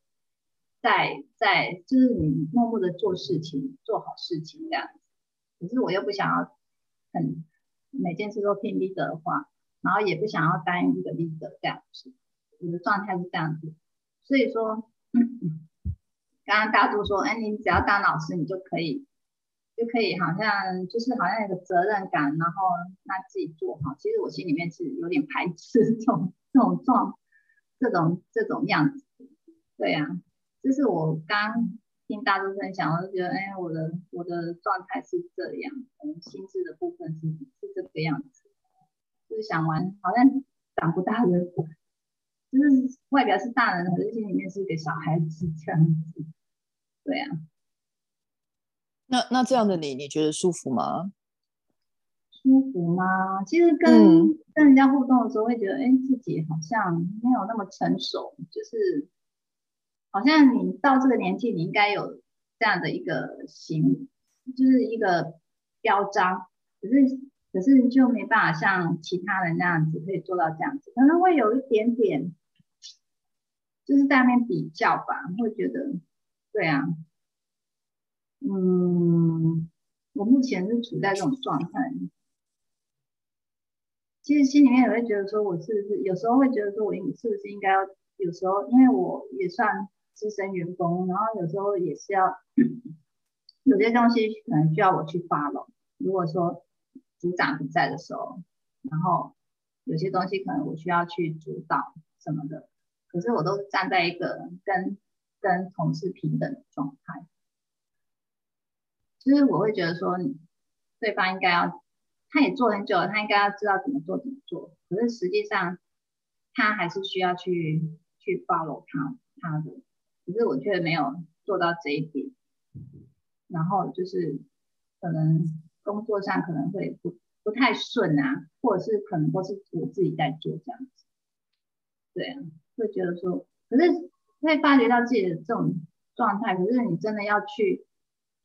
在在，就是你默默的做事情，做好事情这样子。可是我又不想要很每件事都听 leader 的话，然后也不想要当一个 leader 这样子。我的状态是这样子，所以说。刚刚大柱说，哎，你只要当老师，你就可以，就可以，好像就是好像有个责任感，然后那自己做好。其实我心里面是有点排斥 这种这种状，这种这种样子。对呀，就是我刚听大柱分享，我就觉得，哎，我的我的状态是这样，嗯，心智的部分是是这个样子，就是想玩，好像长不大的。就是外表是大人，可是心里面是一个小孩子这样子，对啊。那那这样的你，你觉得舒服吗？舒服吗？其实跟跟人家互动的时候，会觉得，哎，自己好像没有那么成熟，就是好像你到这个年纪，你应该有这样的一个形，就是一个标章，可是可是就没办法像其他人那样子可以做到这样子，可能会有一点点。就是在那边比较吧，会觉得，对啊，嗯，我目前是处在这种状态。其实心里面也会觉得说，我是不是有时候会觉得说，我应是不是应该要有时候，因为我也算资深员工，然后有时候也是要有些东西可能需要我去发了。如果说组长不在的时候，然后有些东西可能我需要去主导什么的。可是我都站在一个跟跟同事平等的状态，就是我会觉得说，对方应该要他也做很久了，他应该要知道怎么做怎么做。可是实际上，他还是需要去去 follow 他他的。可是我却没有做到这一点，然后就是可能工作上可能会不不太顺啊，或者是可能都是我自己在做这样子。对啊，会觉得说，可是会发觉到自己的这种状态。可是你真的要去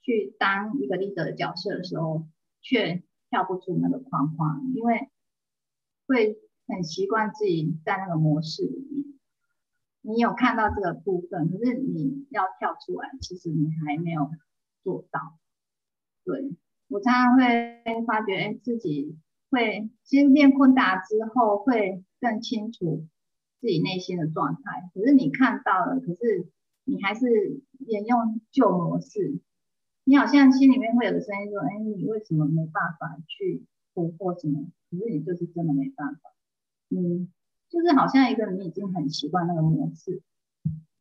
去当一个 leader 的角色的时候，却跳不出那个框框，因为会很习惯自己在那个模式里面。你有看到这个部分，可是你要跳出来，其实你还没有做到。对我常常会发觉，哎，自己会其实练昆达之后，会更清楚自己内心的状态。可是你看到了，可是你还是沿用旧模式。你好像心里面会有个声音说：“哎，你为什么没办法去突破什么？”可是你就是真的没办法。嗯，就是好像一个你已经很习惯那个模式，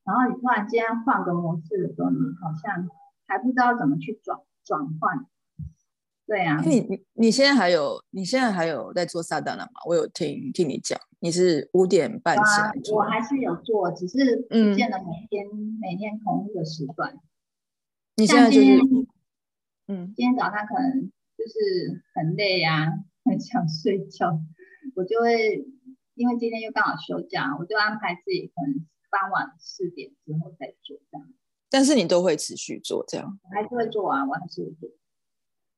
然后你突然间换个模式的时候，你好像还不知道怎么去转转换。对啊，你你你现在还有你现在还有在做撒旦了吗？我有听听你讲，你是五点半起来做。我还是有做，只是不见得每天每天同一个时段。你现在就是，嗯，今天早上可能就是很累呀，很想睡觉，我就会因为今天又刚好休假，我就安排自己可能傍晚四点之后再做这样。但是你都会持续做这样？还是会做啊，我还是会做。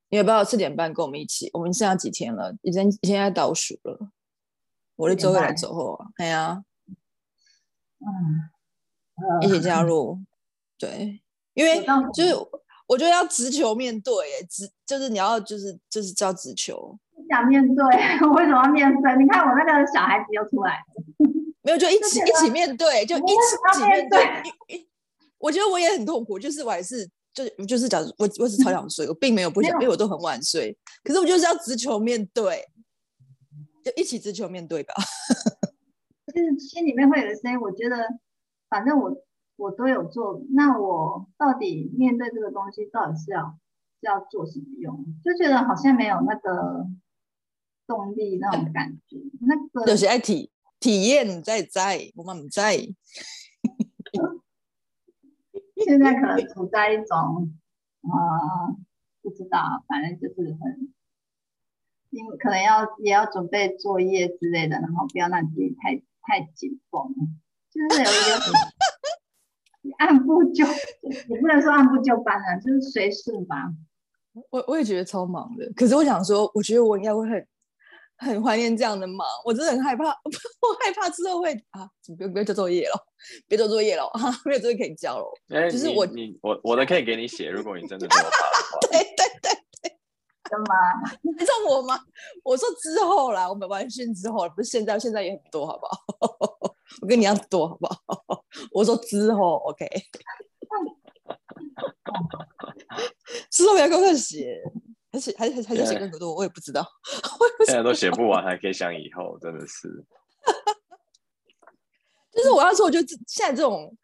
你要不要四点半跟我们一起？我们剩下几天了？已经现在倒数了。我的周会来走后啊，对啊，嗯，一起加入，对。因为就是我觉得要直球面对，直就是你要就是就是叫直球。想面对，我为什么要面对？你看我那个小孩子又出来，没有就一起一起面对，就一起面对。我觉得我也很痛苦，就是我还是就就是讲我我是超想睡，我并没有不想，因为我都很晚睡。可是我就是要直球面对，就一起直球面对吧。就是心里面会有个声音，我觉得反正我。我都有做，那我到底面对这个东西，到底是要是要做什么用？就觉得好像没有那个动力那种感觉。那个就是爱体体验在在，我们不在。现在可能处在一种啊，不知道，反正就是很，因为可能要也要准备作业之类的，然后不要让自己太太紧绷，就是有一个。按部就也不能说按部就班了，就是随时吧。我我也觉得超忙的，可是我想说，我觉得我应该会很很怀念这样的忙。我真的很害怕，我害怕之后会啊，不不要交作业了，别做作业了啊，没有作业可以交了。哎，就是我你我我的可以给你写，如果你真的做的话。对对对对，干嘛？你知道我吗？我说之后啦，我们完训之后，不是现在，现在也很多，好不好？我跟你一样多，好不好？我说之后，OK。之后要更快写，还是还还还是写更多？我也不知道。现在都写不完，还可以想以后，真的是。就是我要说，我觉得现在这种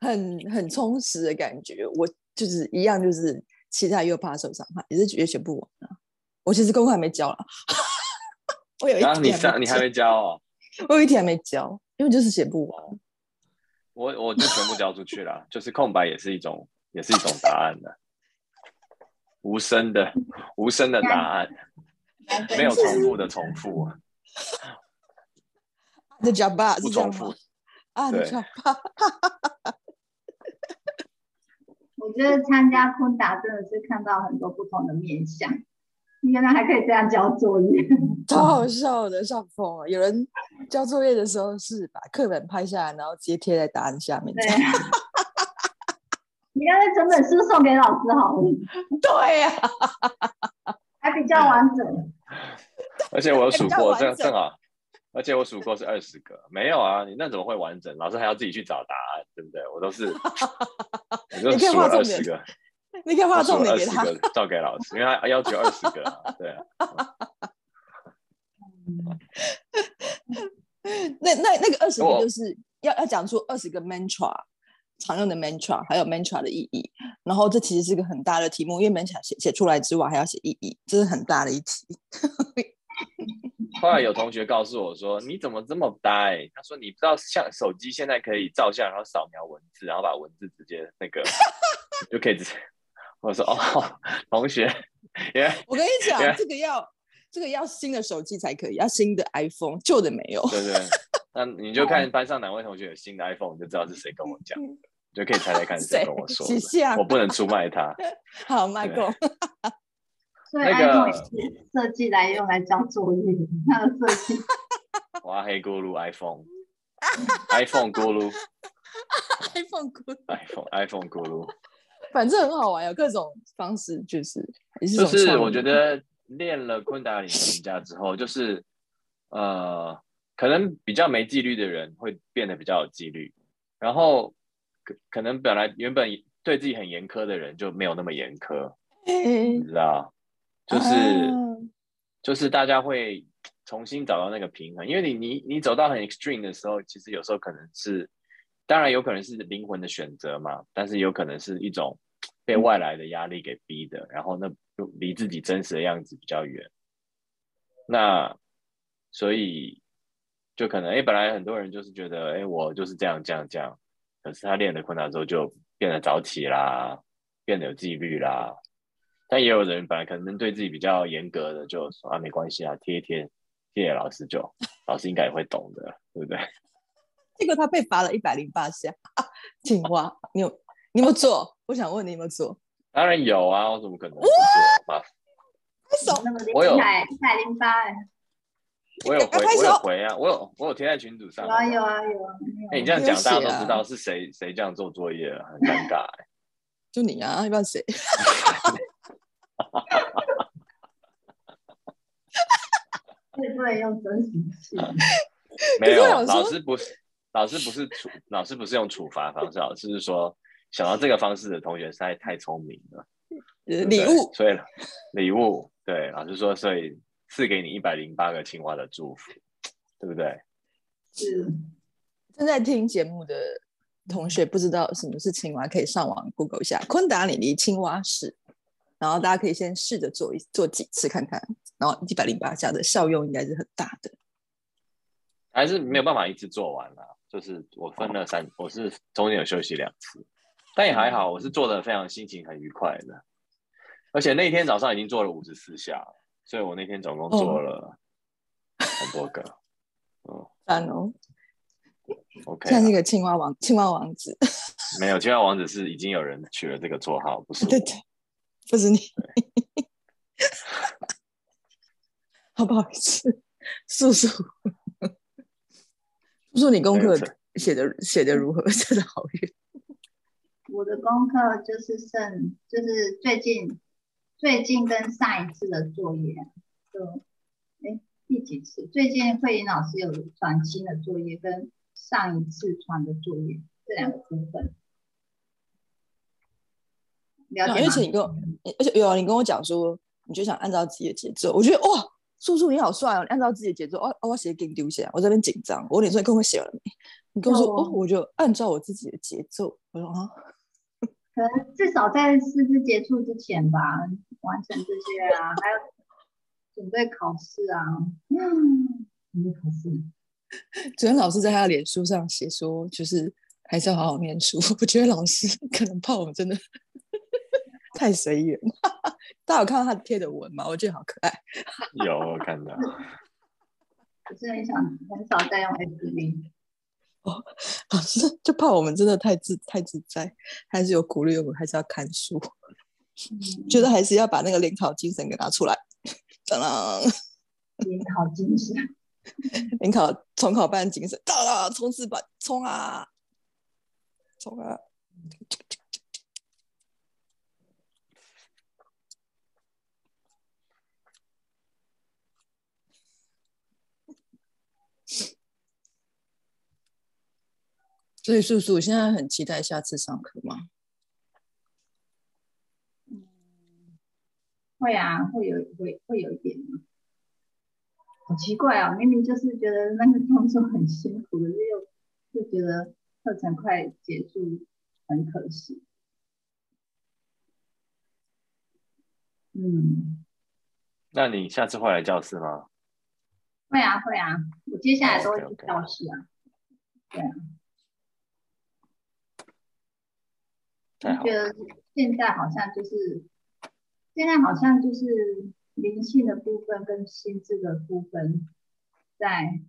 很很充实的感觉，我就是一样，就是期待又怕受伤害，也是觉得写不完啊。我其实功课还没交了，我有一天你上你还没交哦，我有一天还没交。因为就是写不完，我我就全部交出去了，就是空白也是一种，也是一种答案的，无声的无声的答案，没有重复的重复，那叫吧，不重复。啊，对，我觉得参加昆达真的是看到很多不同的面相。原来还可以这样交作业，超好笑的，笑疯了。有人交作业的时候是把课本拍下来，然后直接贴在答案下面。你刚才整本书送给老师好了。对呀，还比较完整。而且我数过，正正好，而且我数过是二十个。没有啊，你那怎么会完整？老师还要自己去找答案，对不对？我都是，你就数了二十个。你可以画重点给他，照给老师，因为他要求二十个，对。那那那个二十个就是要要讲出二十个 mantra，常用的 mantra，还有 mantra 的意义。然后这其实是一个很大的题目，因为 mantra 写写出来之外，还要写意义，这是很大的一题。后来有同学告诉我说：“你怎么这么呆？”他说：“你不知道像手机现在可以照相，然后扫描文字，然后把文字直接那个 就可以直接。”我说：“哦，同学，因为我跟你讲，这个要这个要新的手机才可以，要新的 iPhone，旧的没有。”对对，那你就 看班上哪位同学有新的 iPhone，你就知道是谁跟我讲，就可以猜猜看谁跟我说。我不能出卖 他。好，麦克。所以 iPhone 是设计来用来交作业，它的设计。哇，黑咕噜 iPhone，iPhone 咕噜，iPhone 咕噜，iPhone iPhone 咕噜，反正很好玩，有各种方式，就是就是我觉得练了昆达里瑜伽之后，就是呃，可能比较没纪律的人会变得比较有纪律，然后可可能本来原本对自己很严苛的人就没有那么严苛，你知道。就是就是大家会重新找到那个平衡，因为你你你走到很 extreme 的时候，其实有时候可能是，当然有可能是灵魂的选择嘛，但是有可能是一种被外来的压力给逼的，然后那就离自己真实的样子比较远。那所以就可能哎，本来很多人就是觉得哎，我就是这样这样这样，可是他练了困难之后就变得早起啦，变得有纪律啦。但也有人本来可能对自己比较严格的，就说啊没关系啊，贴一贴，谢谢老师就，老师应该也会懂的，对不对？结果他被罚了一百零八下，青蛙，你有你有没有做？我想问你有没有做？当然有啊，我怎么可能不做？我有一百零八哎，我有回，我有回啊，我有我有贴在群组上，有啊有啊有啊。哎，你这样讲大家都知道是谁谁这样做作业了，很尴尬哎。就你啊，要不然谁？哈哈哈哈哈！不能用真实性。没有，老师不是，老师不是处，老师不是用处罚方式，老师是说想到这个方式的同学实在太聪明了。礼物，所以礼物，对，老师说，所以赐给你一百零八个青蛙的祝福，对不对？是。正在听节目的同学不知道什么是青蛙，可以上网 Google 一下昆达里尼青蛙式。然后大家可以先试着做一做几次看看，然后一百零八下的效用应该是很大的。还是没有办法一次做完了，就是我分了三，我是中间有休息两次，但也还好，我是做的非常心情很愉快的。而且那天早上已经做了五十四下，所以我那天总共做了很多个。哦，赞哦。OK，像那个青蛙王，青蛙王子。没有，青蛙王子是已经有人取了这个绰号，不是？对对。不是你，好不好意思，叔叔，叔叔，你功课写的写的如何？写的好远。我的功课就是剩，就是最近最近跟上一次的作业，就哎第几次？最近慧颖老师有传新的作业，跟上一次传的作业这两个部分。而且你跟我，而且有啊，你跟我讲说，你就想按照自己的节奏。我觉得哇，叔叔你好帅哦！你按照自己的节奏，哦哦，我写给你丢下，我这边紧张。我问你说你跟我写了没？你跟我说哦，我就按照我自己的节奏。我说啊，可能至少在师资结束之前吧，完成这些啊，还有准备考试啊，嗯，准备考试。昨天老师在他的脸书上写说，就是还是要好好念书。我觉得老师可能怕我们真的。太随缘，大家有看到他贴的文吗？我觉得好可爱。有我看到。可是很想很少在用 FB。哦，老师就怕我们真的太自太自在，还是有鼓励我们还是要看书。觉得还是要把那个联考精神给拿出来。当当。联考精神。联考重考班精神，到了冲刺班，冲啊！冲啊！所以，叔叔现在很期待下次上课吗？嗯，会啊，会有，会会有一点。好奇怪啊，明明就是觉得那个动作很辛苦，可是又又觉得课程快结束，很可惜。嗯，那你下次会来教室吗？会啊，会啊，我接下来都会去教室啊。对啊。我觉得现在好像就是，现在好像就是灵性的部分跟心智的部分在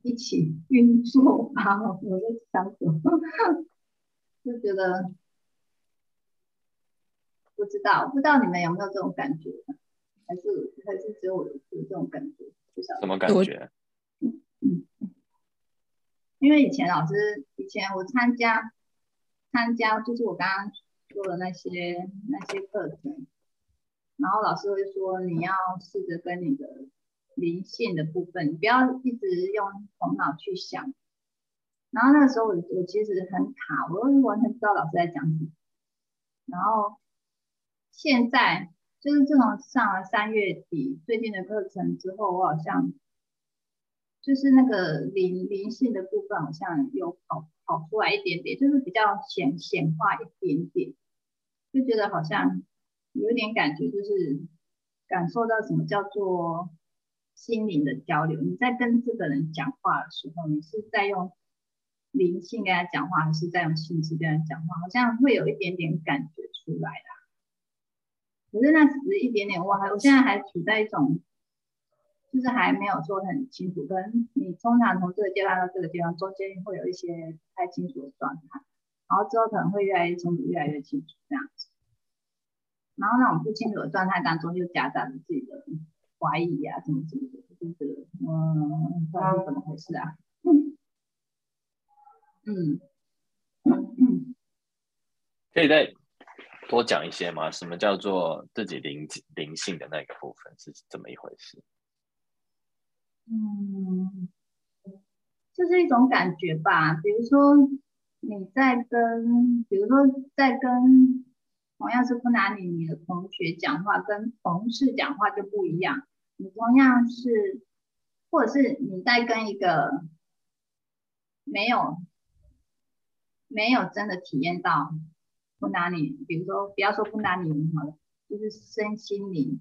一起 运作啊！我在想什么？就觉得不知道，不知道你们有没有这种感觉？还是还是只有我有这种感觉？什么感觉？嗯，因为以前老师，以前我参加。参加就是我刚刚说的那些那些课程，然后老师会说你要试着跟你的灵性的部分，你不要一直用头脑去想。然后那个时候我我其实很卡，我完全不知道老师在讲什么。然后现在就是自从上了三月底最近的课程之后，我好像就是那个灵灵性的部分好像有跑。跑出来一点点，就是比较显显化一点点，就觉得好像有点感觉，就是感受到什么叫做心灵的交流。你在跟这个人讲话的时候，你是在用灵性跟他讲话，还是在用心智跟他讲话？好像会有一点点感觉出来的。可是那只是一点点，我还我现在还处在一种。就是还没有说很清楚，跟你通常从这个阶段到这个阶段中间会有一些不太清楚的状态，然后之后可能会越来越清楚，越来越清楚这样子。然后那种不清楚的状态当中，就夹杂着自己的怀疑啊，什么什么的，就是嗯，到底怎么回事啊？嗯，可以再多讲一些吗？什么叫做自己灵灵性的那个部分是怎么一回事？嗯，就是一种感觉吧。比如说你在跟，比如说在跟同样是不拿你你的同学讲话，跟同事讲话就不一样。你同样是，或者是你在跟一个没有没有真的体验到不拿你，比如说不要说不拿你好了，就是身心灵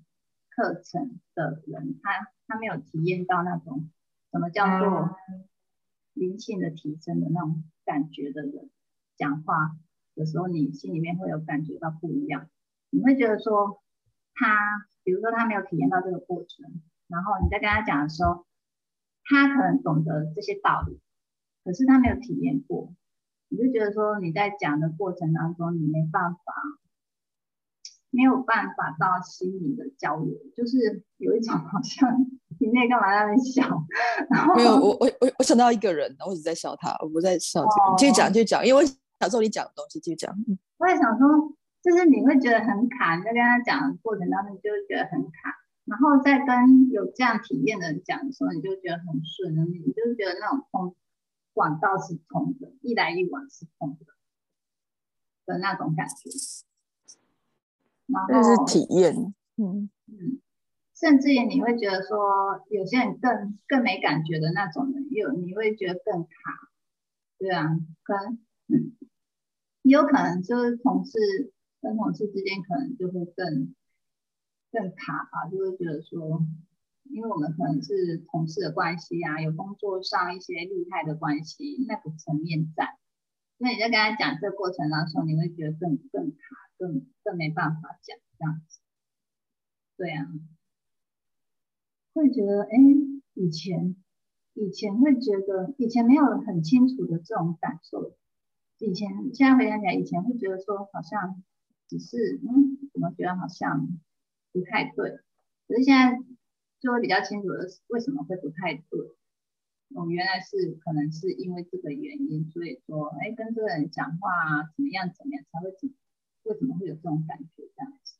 课程的人，他。他没有体验到那种什么叫做灵性的提升的那种感觉的人，讲话的时候，你心里面会有感觉到不一样。你会觉得说，他比如说他没有体验到这个过程，然后你在跟他讲的时候，他可能懂得这些道理，可是他没有体验过，你就觉得说你在讲的过程当中，你没办法。没有办法到心灵的交流，就是有一种好像你那干嘛在那边笑？没有，我我我我想到一个人，我一直在笑他，我不在笑这个。继续讲，继续讲，因为小时候你讲的东西，继续讲。我也想说，就是你会觉得很卡，你在跟他讲的过程当中，你就会觉得很卡。然后在跟有这样体验的人讲的时候，你就觉得很顺，你就是觉得那种通管道是通的，一来一往是通的的那种感觉。这是体验，嗯嗯，甚至于你会觉得说，有些人更更没感觉的那种人，有你会觉得更卡，对啊，可能也有可能就是同事跟同事之间可能就会更更卡吧，就会觉得说，因为我们可能是同事的关系啊，有工作上一些利害的关系，那个层面在，那你在跟他讲这个过程当中，你会觉得更更卡。更更没办法讲这样子，对啊，会觉得哎，以前以前会觉得以前没有很清楚的这种感受，以前现在回想起来，以前会觉得说好像只是嗯，怎么觉得好像不太对，可是现在就会比较清楚的是为什么会不太对，哦，原来是可能是因为这个原因，所以说哎，跟这个人讲话啊怎么样怎么样才会怎。为什么会有这种感觉？这样子，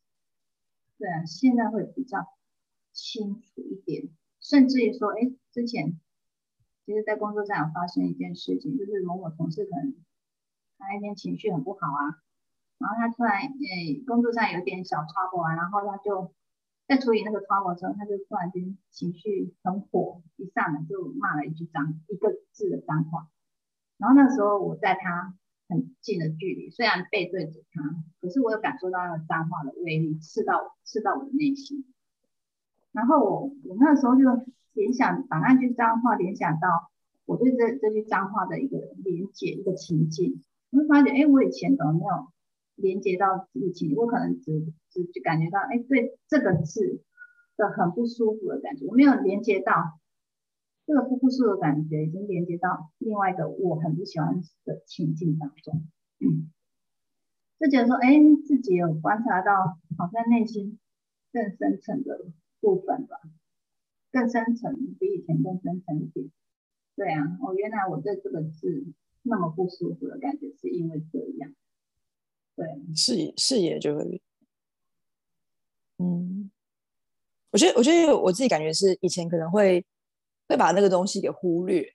对啊，现在会比较清楚一点，甚至于说，哎，之前其实，在工作上有发生一件事情，就是某某同事可能他那天情绪很不好啊，然后他突然，哎，工作上有点小 trouble 啊，然后他就在处理那个 trouble 的时候，他就突然间情绪很火，一上来就骂了一句脏一个字的脏话，然后那时候我在他很近的距离，虽然背对着他，可是我有感受到那个脏话的威力刺到刺到我的内心。然后我我那时候就联想把那句脏话联想到我对这这句脏话的一个连接一个情境，我会发现，哎，我以前怎么没有连接到这个情？我可能只只就感觉到，哎，对这个字的很不舒服的感觉，我没有连接到这个不不舒服的感觉，已经连接到另外一个我很不喜欢的情境当中，就觉得说，哎，自己有观察到，好像内心更深层的。部分吧，更深层，比以前更深层一点。对啊，哦，原来我对这个字那么不舒服的感觉，是因为这样。对，视野视野就会，嗯，我觉得我觉得我自己感觉是以前可能会会把那个东西给忽略，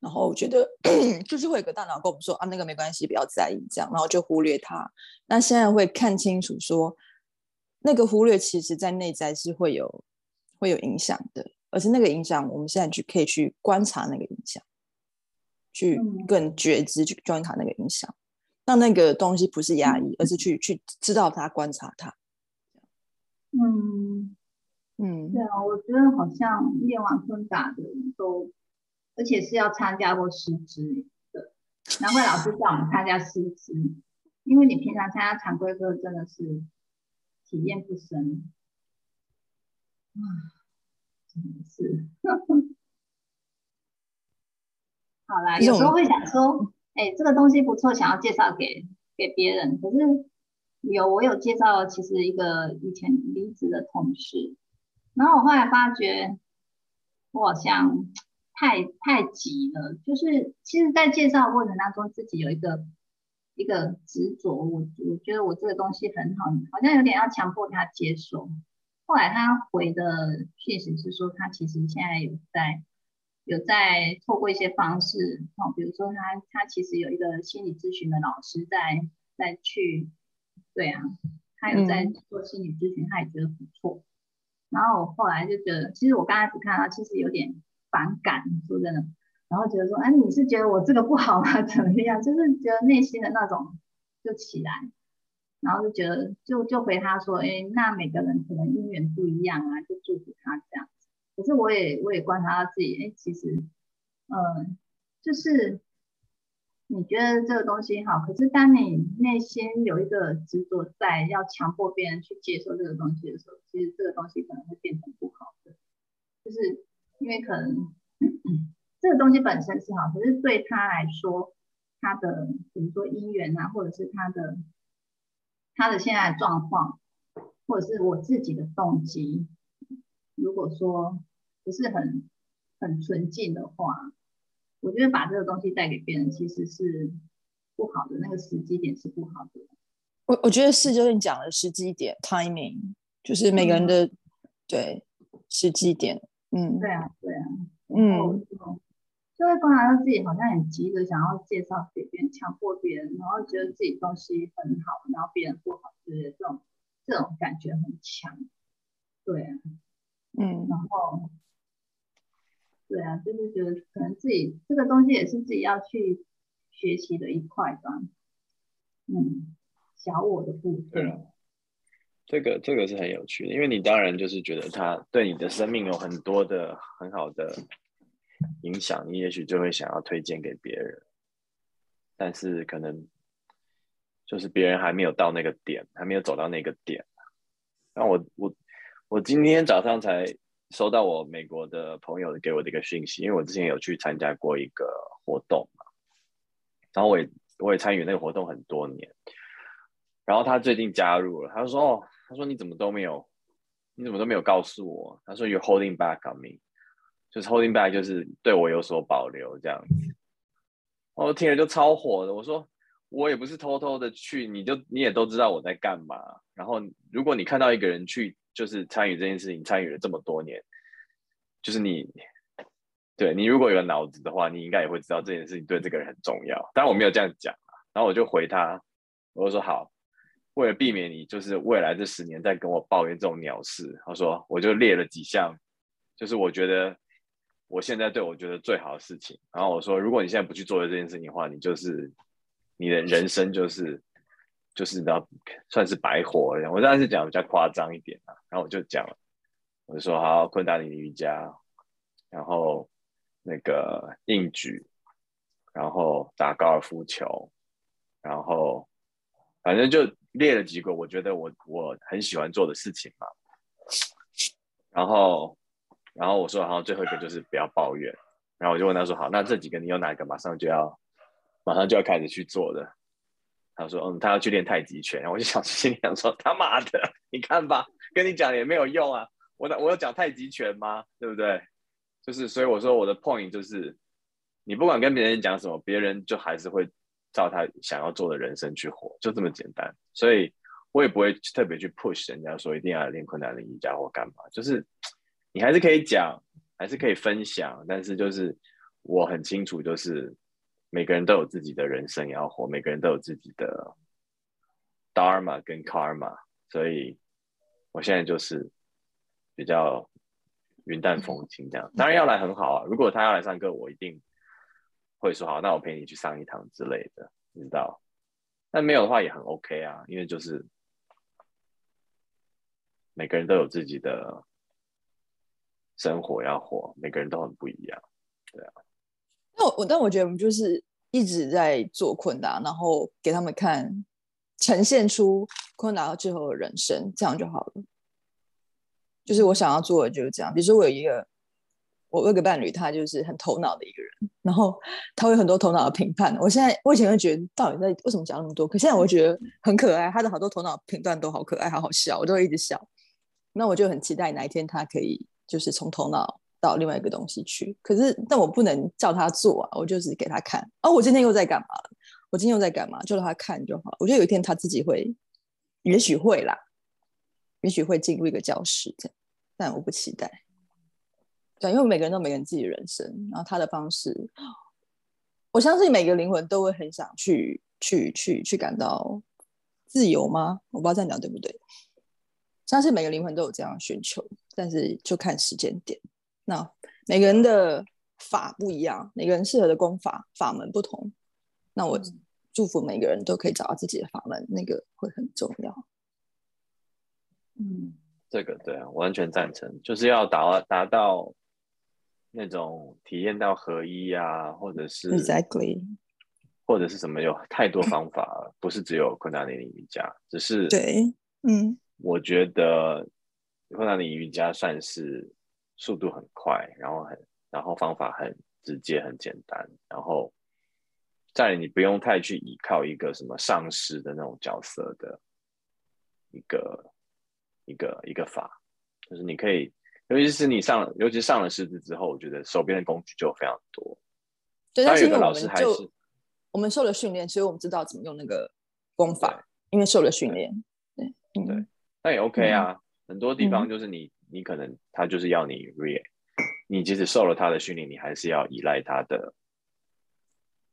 然后我觉得 就是会有个大脑跟我们说啊，那个没关系，不要在意这样，然后就忽略它。那现在会看清楚说。那个忽略，其实在内在是会有会有影响的，而且那个影响，我们现在去可以去观察那个影响，去更觉知去观察那个影响。那那个东西不是压抑，而是去去知道它，观察它。嗯嗯，对啊，我觉得好像练完昆达的都，而且是要参加过师资的，难怪老师叫我们参加师资，因为你平常参加常规课真的是。体验不深，啊，真的是。好啦，有时候会想说，哎，这个东西不错，想要介绍给给别人。可是有我有介绍，其实一个以前离职的同事，然后我后来发觉，我好像太太急了。就是其实，在介绍过程当中，自己有一个。一个执着，我我觉得我这个东西很好，好像有点要强迫他接受。后来他回的讯息是说，他其实现在有在有在透过一些方式，哦，比如说他他其实有一个心理咨询的老师在在去，对啊，他有在做心理咨询，他也觉得不错。然后我后来就觉得，其实我刚开始看到，其实有点反感，说真的。然后觉得说，哎，你是觉得我这个不好吗？怎么样？就是觉得内心的那种就起来，然后就觉得就就回他说，哎，那每个人可能姻缘不一样啊，就祝福他这样子。可是我也我也观察到自己，哎，其实，嗯，就是你觉得这个东西好，可是当你内心有一个执着在要强迫别人去接受这个东西的时候，其实这个东西可能会变成不好的，就是因为可能。嗯这个东西本身是好，可是对他来说，他的比如说姻缘啊，或者是他的他的现在的状况，或者是我自己的动机，如果说不是很很纯净的话，我觉得把这个东西带给别人其实是不好的，那个时机点是不好的。我我觉得是就是你讲的时机点 timing，就是每个人的对时机点，嗯，对啊，对啊，嗯。就会观察到自己好像很急着想要介绍给别人，强迫别人，然后觉得自己东西很好，然后别人不好之类的这种这种感觉很强。对啊，嗯，然后对啊，就是觉得可能自己这个东西也是自己要去学习的一块吧。嗯，小我的部分。对这个这个是很有趣的，因为你当然就是觉得他对你的生命有很多的很好的。影响你，也许就会想要推荐给别人，但是可能就是别人还没有到那个点，还没有走到那个点。那我我我今天早上才收到我美国的朋友给我的一个讯息，因为我之前有去参加过一个活动嘛，然后我也我也参与那个活动很多年，然后他最近加入了，他说哦，他说你怎么都没有，你怎么都没有告诉我？他说 You're holding back on me。就是 holding back，就是对我有所保留这样子，我听了就超火的。我说我也不是偷偷的去，你就你也都知道我在干嘛。然后如果你看到一个人去，就是参与这件事情，参与了这么多年，就是你，对你如果有脑子的话，你应该也会知道这件事情对这个人很重要。当然我没有这样讲然后我就回他，我就说好，为了避免你就是未来这十年再跟我抱怨这种鸟事，他说我就列了几项，就是我觉得。我现在对我觉得最好的事情，然后我说，如果你现在不去做这件事情的话，你就是你的人生就是就是道算是白活了。我当时讲比较夸张一点啊，然后我就讲，我就说好，昆达里尼瑜伽，然后那个硬举，然后打高尔夫球，然后反正就列了几个我觉得我我很喜欢做的事情嘛。然后，然后我说，然后最后一个就是不要抱怨。然后我就问他说：“好，那这几个你有哪一个马上就要，马上就要开始去做的？”他说：“嗯，他要去练太极拳。”然后我就想心里想说：“他妈的，你看吧，跟你讲也没有用啊！我我有讲太极拳吗？对不对？就是所以我说我的 point 就是，你不管跟别人讲什么，别人就还是会照他想要做的人生去活，就这么简单。所以我也不会特别去 push 人家说一定要练困难的瑜伽或干嘛，就是你还是可以讲。”还是可以分享，但是就是我很清楚，就是每个人都有自己的人生要活，每个人都有自己的 dharma 跟 karma，所以我现在就是比较云淡风轻这样。当然要来很好啊，如果他要来上课，我一定会说好，那我陪你去上一堂之类的，你知道？但没有的话也很 OK 啊，因为就是每个人都有自己的。生活要活，每个人都很不一样，对啊。那我但我觉得我们就是一直在做昆达，然后给他们看，呈现出昆达最后的人生，这样就好了。就是我想要做的就是这样。比如说我有一个，我有个伴侣，他就是很头脑的一个人，然后他有很多头脑的评判。我现在我以前会觉得到底在为什么讲那么多，可现在我觉得很可爱，他的好多头脑评断都好可爱，好好笑，我都会一直笑。那我就很期待哪一天他可以。就是从头脑到另外一个东西去，可是但我不能叫他做啊，我就是给他看。哦，我今天又在干嘛？我今天又在干嘛？就让他看就好。我觉得有一天他自己会，也许会啦，也许会进入一个教室这样，但我不期待。对，因为每个人都每个人自己的人生，然后他的方式，我相信每个灵魂都会很想去去去去感到自由吗？我不知道这样讲对不对。相信每个灵魂都有这样的需求，但是就看时间点。那每个人的法不一样，每个人适合的功法法门不同。那我祝福每个人都可以找到自己的法门，那个会很重要。嗯，这个对啊，完全赞成，就是要达达到那种体验到合一啊，或者是 exactly，或者是什么有太多方法，不是只有昆达尼尼瑜伽，只是对，嗯。我觉得昆达尼瑜伽算是速度很快，然后很，然后方法很直接、很简单，然后在你不用太去依靠一个什么上师的那种角色的一个一个一个法，就是你可以，尤其是你上，尤其上了师资之后，我觉得手边的工具就非常多。对，但是因为老师还是我们受了训练，所以我们知道怎么用那个功法，因为受了训练。对，对。那也 OK 啊，很多地方就是你，你可能他就是要你 real，你即使受了他的训练，你还是要依赖他的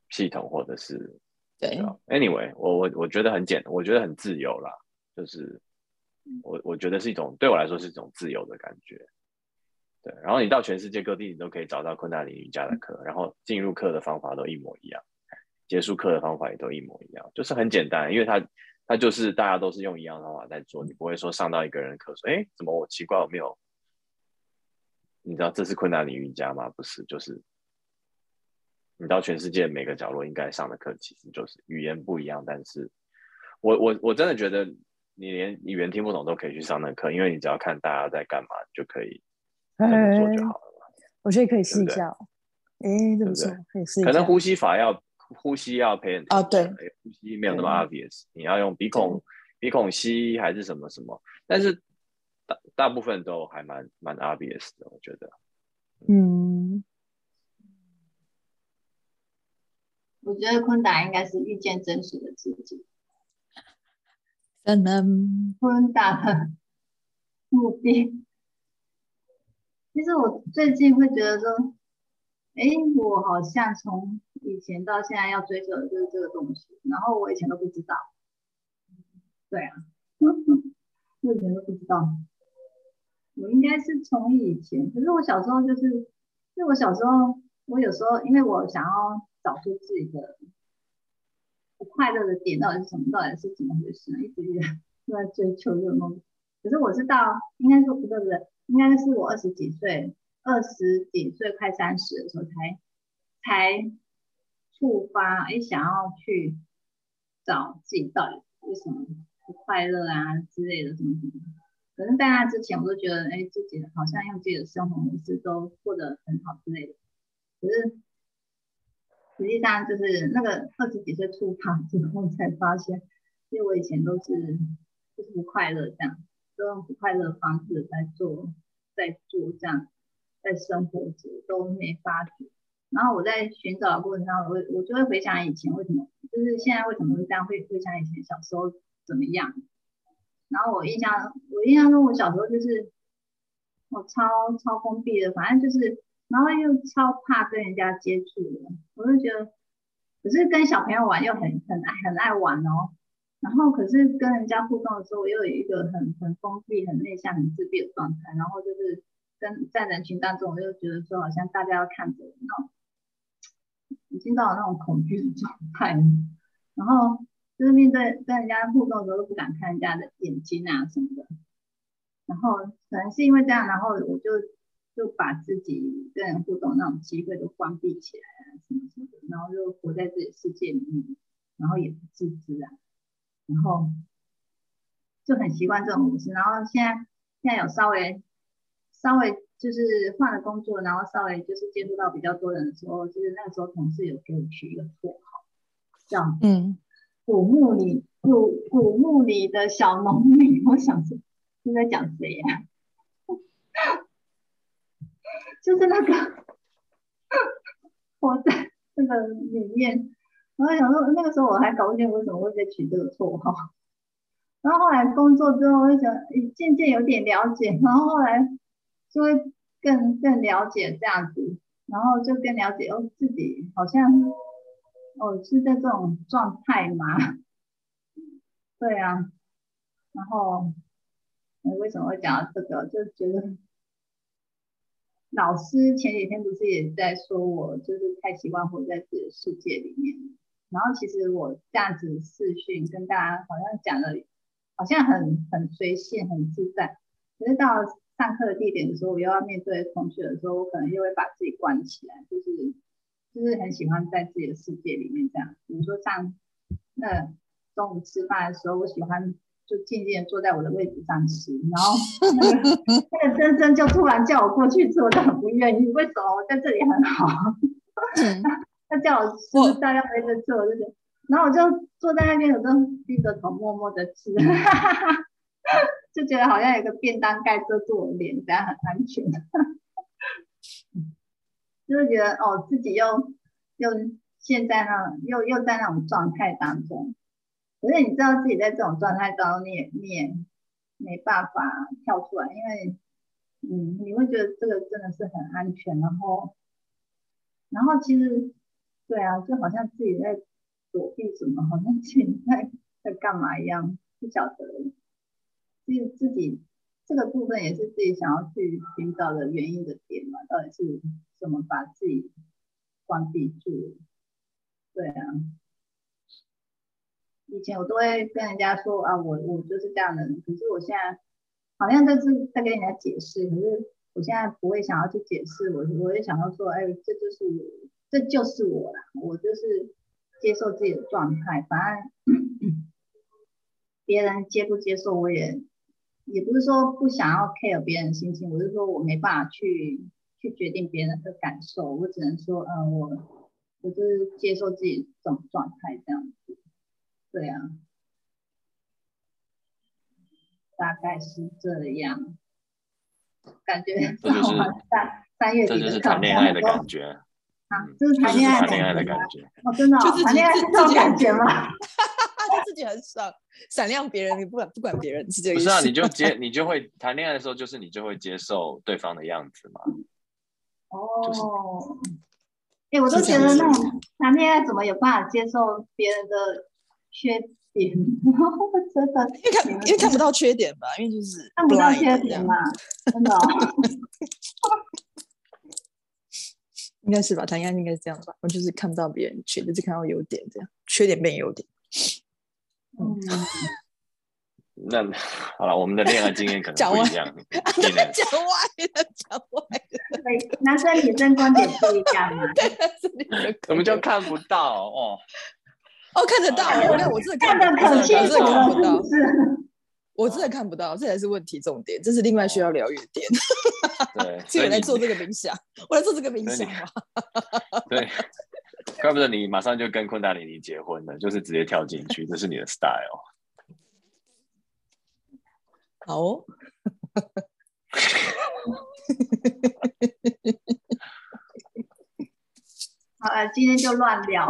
系统或者是对。Anyway，我我我觉得很简，我觉得很自由啦，就是我我觉得是一种对我来说是一种自由的感觉。对，然后你到全世界各地，你都可以找到昆达里瑜伽的课，然后进入课的方法都一模一样，结束课的方法也都一模一样，就是很简单，因为它。那就是大家都是用一样的方法在做，你不会说上到一个人课说，哎，怎么我奇怪我没有？你知道这是困难的瑜伽吗？不是，就是你到全世界每个角落应该上的课，其实就是语言不一样。但是我我我真的觉得，你连语言听不懂都可以去上那课，因为你只要看大家在干嘛就可以这么做就好了嘛。我觉得可以试一下，哎，怎么说可以试一下。可能呼吸法要。呼吸要培养啊，对，呼吸没有那么 obvious，你要用鼻孔鼻孔吸还是什么什么，但是大大部分都还蛮蛮 obvious 的，我觉得。嗯，我觉得昆达应该是遇见真实的自己。真的，昆达的目的，其实我最近会觉得说。哎，我好像从以前到现在要追求的就是这个东西，然后我以前都不知道。对啊，我以前都不知道。我应该是从以前，可是我小时候就是，因为我小时候，我有时候因为我想要找出自己的不快乐的点到底是什么？到底是怎么回事呢？一直都在追求这个东西。可是我是到应该说不对不对，应该是我二十几岁，二十几岁快三十的时候才才触发，哎，想要去找自己到底为什么不快乐啊之类的什么什么。可是在那之前，我都觉得，哎，自己好像用自己的生活模式都过得很好之类的。可是实际上就是那个二十几岁触发之后，才发现，因为我以前都是就是不快乐这样，都用不快乐的方式在做，在做这样，在生活着都没发觉。然后我在寻找的过程中，我我就会回想以前为什么，就是现在为什么会这样，会回想以前小时候怎么样。然后我印象，我印象中我小时候就是，我超超封闭的，反正就是，然后又超怕跟人家接触的，我就觉得，可是跟小朋友玩又很很爱很爱玩哦，然后可是跟人家互动的时候，我又有一个很很封闭、很内向、很自闭的状态，然后就是跟在人群当中，我又觉得说好像大家要看着我那种，已经到了那种恐惧的状态，然后。就是面对跟人家互动的时候都不敢看人家的眼睛啊什么的，然后可能是因为这样，然后我就就把自己跟人互动那种机会都关闭起来啊什么什么的，然后就活在自己世界里面，然后也不自知啊，然后就很习惯这种模式，然后现在现在有稍微稍微就是换了工作，然后稍微就是接触到比较多人的时候，就是那个时候同事有给我取一个绰号，叫嗯。古墓里，古古墓里的小农女，我想说是在讲谁呀？就是那个我在那个里面，然后想说那个时候我还搞不清为什么会被取这个绰号，然后后来工作之后，我就想渐渐有点了解，然后后来就会更更了解这样子，然后就更了解哦自己好像。哦，是在这种状态吗？对啊，然后我为什么会讲到这个？就觉得老师前几天不是也在说我就是太习惯活在自己的世界里面，然后其实我这样子视讯跟大家好像讲的，好像很很随性很自在，可是到上课的地点的时候，我又要面对同学的时候，我可能又会把自己关起来，就是。就是很喜欢在自己的世界里面这样，比如说像那中午吃饭的时候，我喜欢就静静的坐在我的位置上吃，然后那个 那个珍珍就突然叫我过去吃，我就很不愿意，为什么我在这里很好？他叫我吃，大家围着吃，我就觉得，然后我就坐在那边，我就低着头默默的吃，就觉得好像有个便当盖遮住我脸，这样很安全。就是觉得哦，自己又又现在那又又在那种状态当中，可是你知道自己在这种状态当中，你也你也没办法跳出来，因为嗯，你会觉得这个真的是很安全，然后然后其实对啊，就好像自己在躲避什么，好像自己在在干嘛一样，不晓得，其实自己这个部分也是自己想要去寻找的原因的点嘛，到底是。怎么把自己关闭住？对啊，以前我都会跟人家说啊，我我就是这样的人。可是我现在好像就是在跟人家解释，可是我现在不会想要去解释，我我会想要说，哎，这就是我这就是我啦，我就是接受自己的状态。反正 别人接不接受，我也也不是说不想要 care 别人心情，我是说我没办法去。去决定别人的感受，我只能说，嗯，我我就是接受自己这种状态这样子，对啊，大概是这样，感觉这就是三三月底的谈恋爱的感觉啊，这是谈恋爱的感觉，哦，真的，谈恋爱是这种感觉吗？他自己很爽，闪亮别人，你不管不管别人是这个不是啊？你就 接，你就会谈恋爱的时候，就是你就会接受对方的样子嘛。哦，哎，我都觉得那种谈恋爱怎么有办法接受别人的缺点？真的，因为看因为看不到缺点吧，因为就是看不到缺点嘛，真的。应该是吧？他应该应该是这样吧？我就是看不到别人缺，就是看到优点，这样缺点变优点。嗯，那好了，我们的恋爱经验可能不一样。讲歪了，讲歪了。对，男生女生观点不一样 嘛。我们就看不到哦。哦，看得到，那我真的看得可清楚了，是我真的看不到，这才是问题重点，这是另外需要疗愈的点。对，所以来做这个冥想，我来做这个冥想吧。对，怪不得你马上就跟昆达里尼结婚了，就是直接跳进去，这是你的 style。好。好了，今天就乱聊，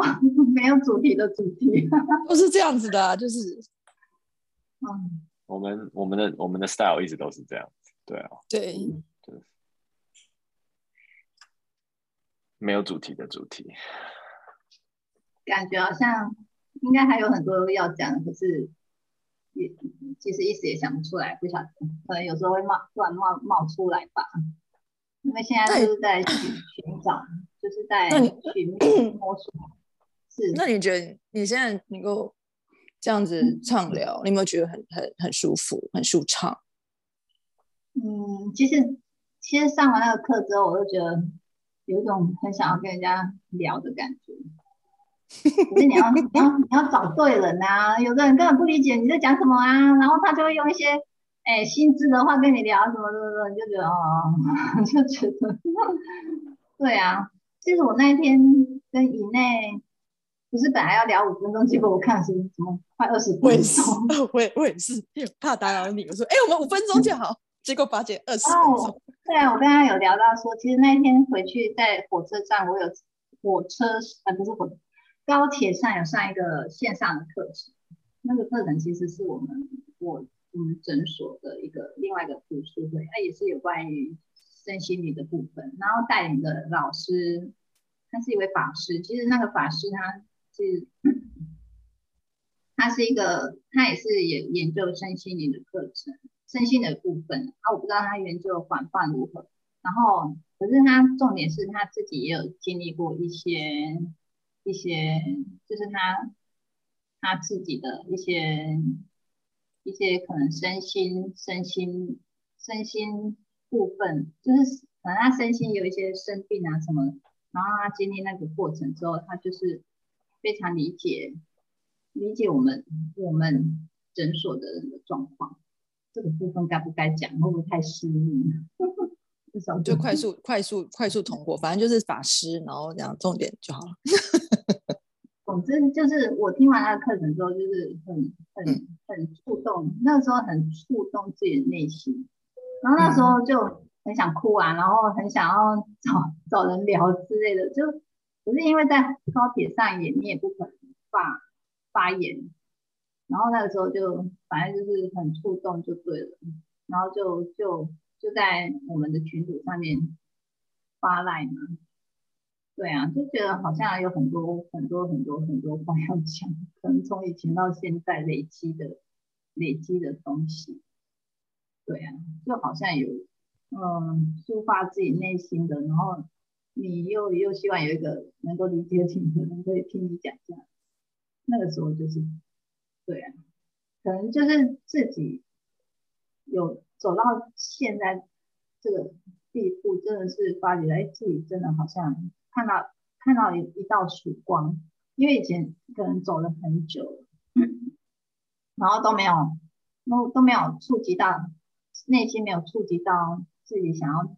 没有主题的主题，都是这样子的，就是，嗯，我们我们的我们的 style 一直都是这样子，对啊，对，对，没有主题的主题，感觉好像应该还有很多要讲，可是也其实一时也想不出来，不晓得，可能有时候会冒突然冒冒出来吧，因为现在就是在寻寻找。就是在寻摸索，是。那你觉得你现在能够这样子畅聊，你有没有觉得很很很舒服、很舒畅？嗯，其实其实上完那个课之后，我就觉得有一种很想要跟人家聊的感觉。可是你要你要你要找对人啊！有的人根本不理解你在讲什么啊，然后他就会用一些哎心智的话跟你聊什么什么什么，你就觉得哦，就觉得 对啊。其实我那一天跟以内不是本来要聊五分钟，结果我看是怎么快二十分钟。我也是，我也是怕打扰你。我说，哎，我们五分钟就好。结果发现二十分钟。对啊，我刚刚有聊到说，其实那一天回去在火车站，我有火车呃不是火高铁上有上一个线上的课程。那个课程其实是我们我我们诊所的一个另外一个读书会，它也是有关于。身心灵的部分，然后带领的老师，他是一位法师。其实那个法师他是，他是一个，他也是研研究身心灵的课程，身心的部分。啊，我不知道他研究广泛如何。然后，可是他重点是他自己也有经历过一些一些，就是他他自己的一些一些可能身心身心身心。部分就是可能他身心有一些生病啊什么，然后他经历那个过程之后，他就是非常理解理解我们我们诊所的人的状况。这个部分该不该讲？会不会太私密？就快速快速快速通过，反正就是法师，然后这样重点就好了。总之就是我听完他的课程之后，就是很很很触动，那个时候很触动自己的内心。然后那时候就很想哭啊，然后很想要找找人聊之类的，就可是因为在高铁上也你也不可能发发言，然后那个时候就反正就是很触动就对了，然后就就就在我们的群组上面发赖嘛，对啊，就觉得好像有很多很多很多很多话要讲，可能从以前到现在累积的累积的东西。对啊，就好像有，嗯，抒发自己内心的，然后你又又希望有一个能够理解你的人可以听你讲这样，那个时候就是，对啊，可能就是自己有走到现在这个地步，真的是发觉哎，自己真的好像看到看到一一道曙光，因为以前可能走了很久，然后都没有都都没有触及到。内心没有触及到自己想要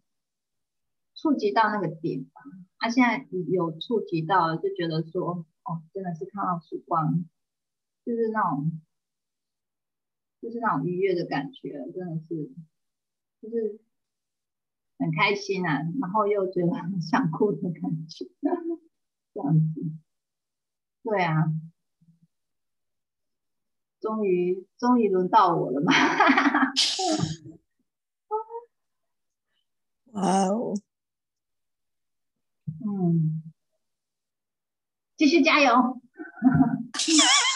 触及到那个点吧，他现在有触及到，就觉得说，哦，真的是看到曙光，就是那种，就是那种愉悦的感觉，真的是，就是很开心啊，然后又觉得很想哭的感觉，这样子，对啊，终于，终于轮到我了嘛。哇哦，嗯，继续加油，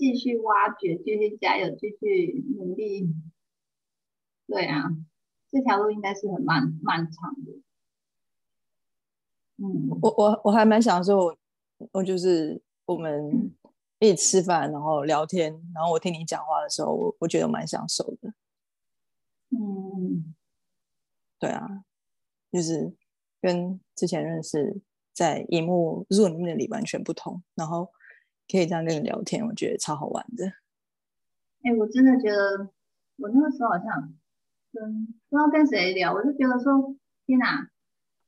继续挖掘，继续加油，继续努力。对啊，这条路应该是很漫漫长的。嗯，我我我还蛮想说，我我就是我们一起吃饭，然后聊天，然后我听你讲话的时候，我我觉得蛮享受的。嗯，对啊，就是跟之前认识在荧幕 Zoom 里面的你完全不同，然后可以这样跟你聊天，我觉得超好玩的。哎，我真的觉得我那个时候好像跟不知道跟谁聊，我就觉得说天哪，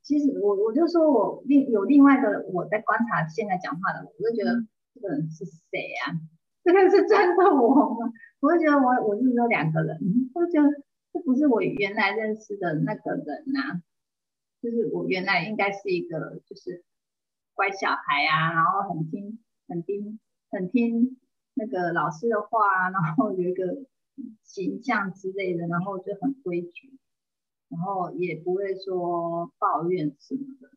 其实我我就说我另有另外的我在观察现在讲话的，我就觉得这个人是谁啊？这个是真的我吗？我就觉得我我是有两个人，我就觉得这不是我原来认识的那个人呐，就是我原来应该是一个就是乖小孩啊，然后很听很听很听。那个老师的话，然后有一个形象之类的，然后就很规矩，然后也不会说抱怨什么的，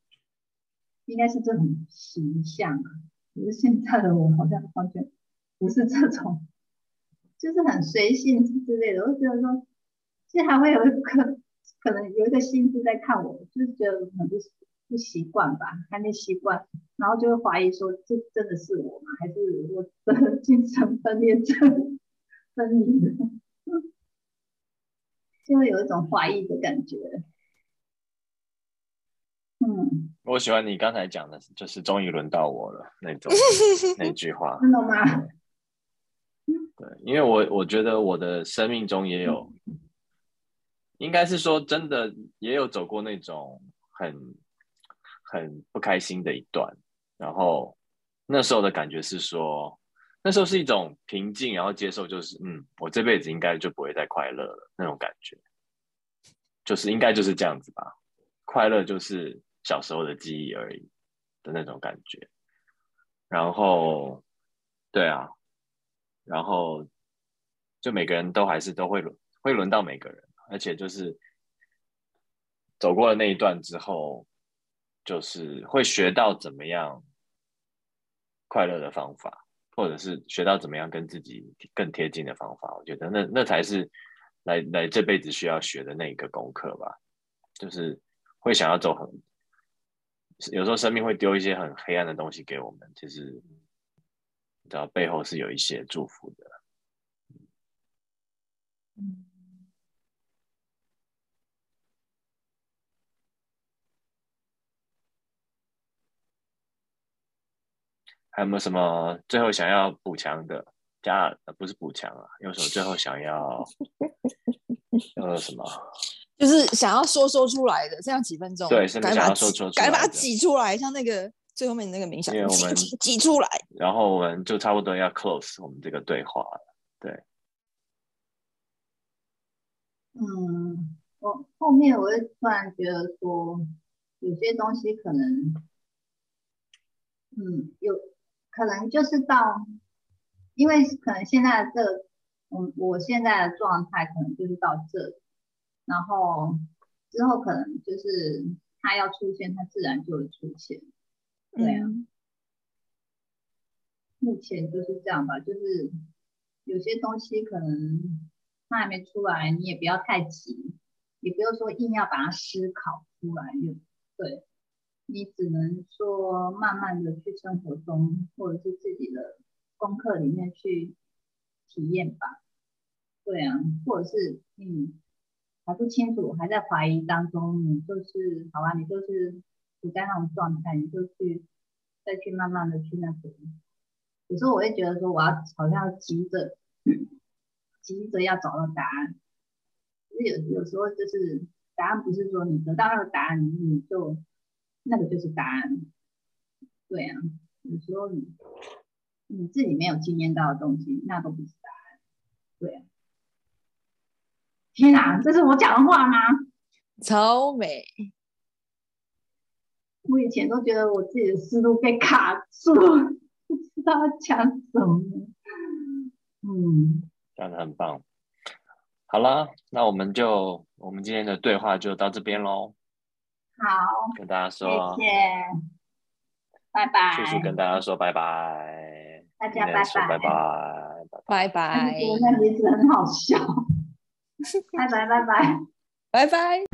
应该是这种形象。可是现在的我好像完全不是这种，就是很随性之类的。我觉得说，其实还会有一个可能有一个心思在看我，就是觉得很不不习惯吧，还没习惯。然后就会怀疑说，这真的是我吗？还是我的 精神分裂症分离的？就会有一种怀疑的感觉。嗯，我喜欢你刚才讲的，就是终于轮到我了那种 那句话。真的吗？对，因为我我觉得我的生命中也有，应该是说真的也有走过那种很很不开心的一段。然后那时候的感觉是说，那时候是一种平静，然后接受，就是嗯，我这辈子应该就不会再快乐了那种感觉，就是应该就是这样子吧，快乐就是小时候的记忆而已的那种感觉。然后，对啊，然后就每个人都还是都会轮会轮到每个人，而且就是走过了那一段之后。就是会学到怎么样快乐的方法，或者是学到怎么样跟自己更贴近的方法。我觉得那那才是来来这辈子需要学的那一个功课吧。就是会想要走很，有时候生命会丢一些很黑暗的东西给我们，其实你知道背后是有一些祝福的。嗯。还有没有什么最后想要补强的？加不是补强啊，有什么最后想要 呃什么？就是想要说说出来的，这样几分钟，对，是想要说说，赶紧把它挤出来，像那个最后面那个冥想，因为我们挤出来，然后我们就差不多要 close 我们这个对话了。对，嗯，我后面我会突然觉得说，有些东西可能，嗯，有。可能就是到，因为可能现在的这，我我现在的状态可能就是到这，然后之后可能就是他要出现，他自然就会出现，对啊，目前就是这样吧，就是有些东西可能他还没出来，你也不要太急，也不用说硬要把它思考出来，就对。你只能说慢慢的去生活中，或者是自己的功课里面去体验吧。对啊，或者是嗯还不清楚，还在怀疑当中，你就是好啊，你就是处在那种状态，你就去再去慢慢的去那个。有时候我会觉得说，我要好像急着 急着要找到答案，有有时候就是答案不是说你得到那个答案，你就。那个就是答案，对啊，有时候你你自己没有经验到的东西，那都不是答案，对啊。天哪，这是我讲的话吗？超美。我以前都觉得我自己的思路被卡住，不知道讲什么。嗯，讲的很棒。好了，那我们就我们今天的对话就到这边喽。好，跟大家说，谢谢，拜拜。叔叔跟大家说拜拜，大家拜拜，拜拜，拜拜。那名字很好笑，拜拜，拜拜。拜拜。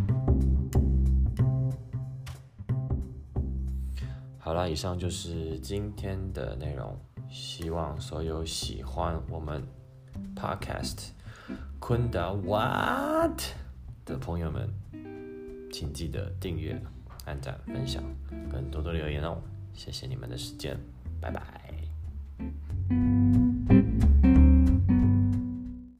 好了，以上就是今天的内容。希望所有喜欢我们 Podcast 昆达 What 的朋友们，请记得订阅按赞分享跟多多留言哦谢谢你们的时间拜拜。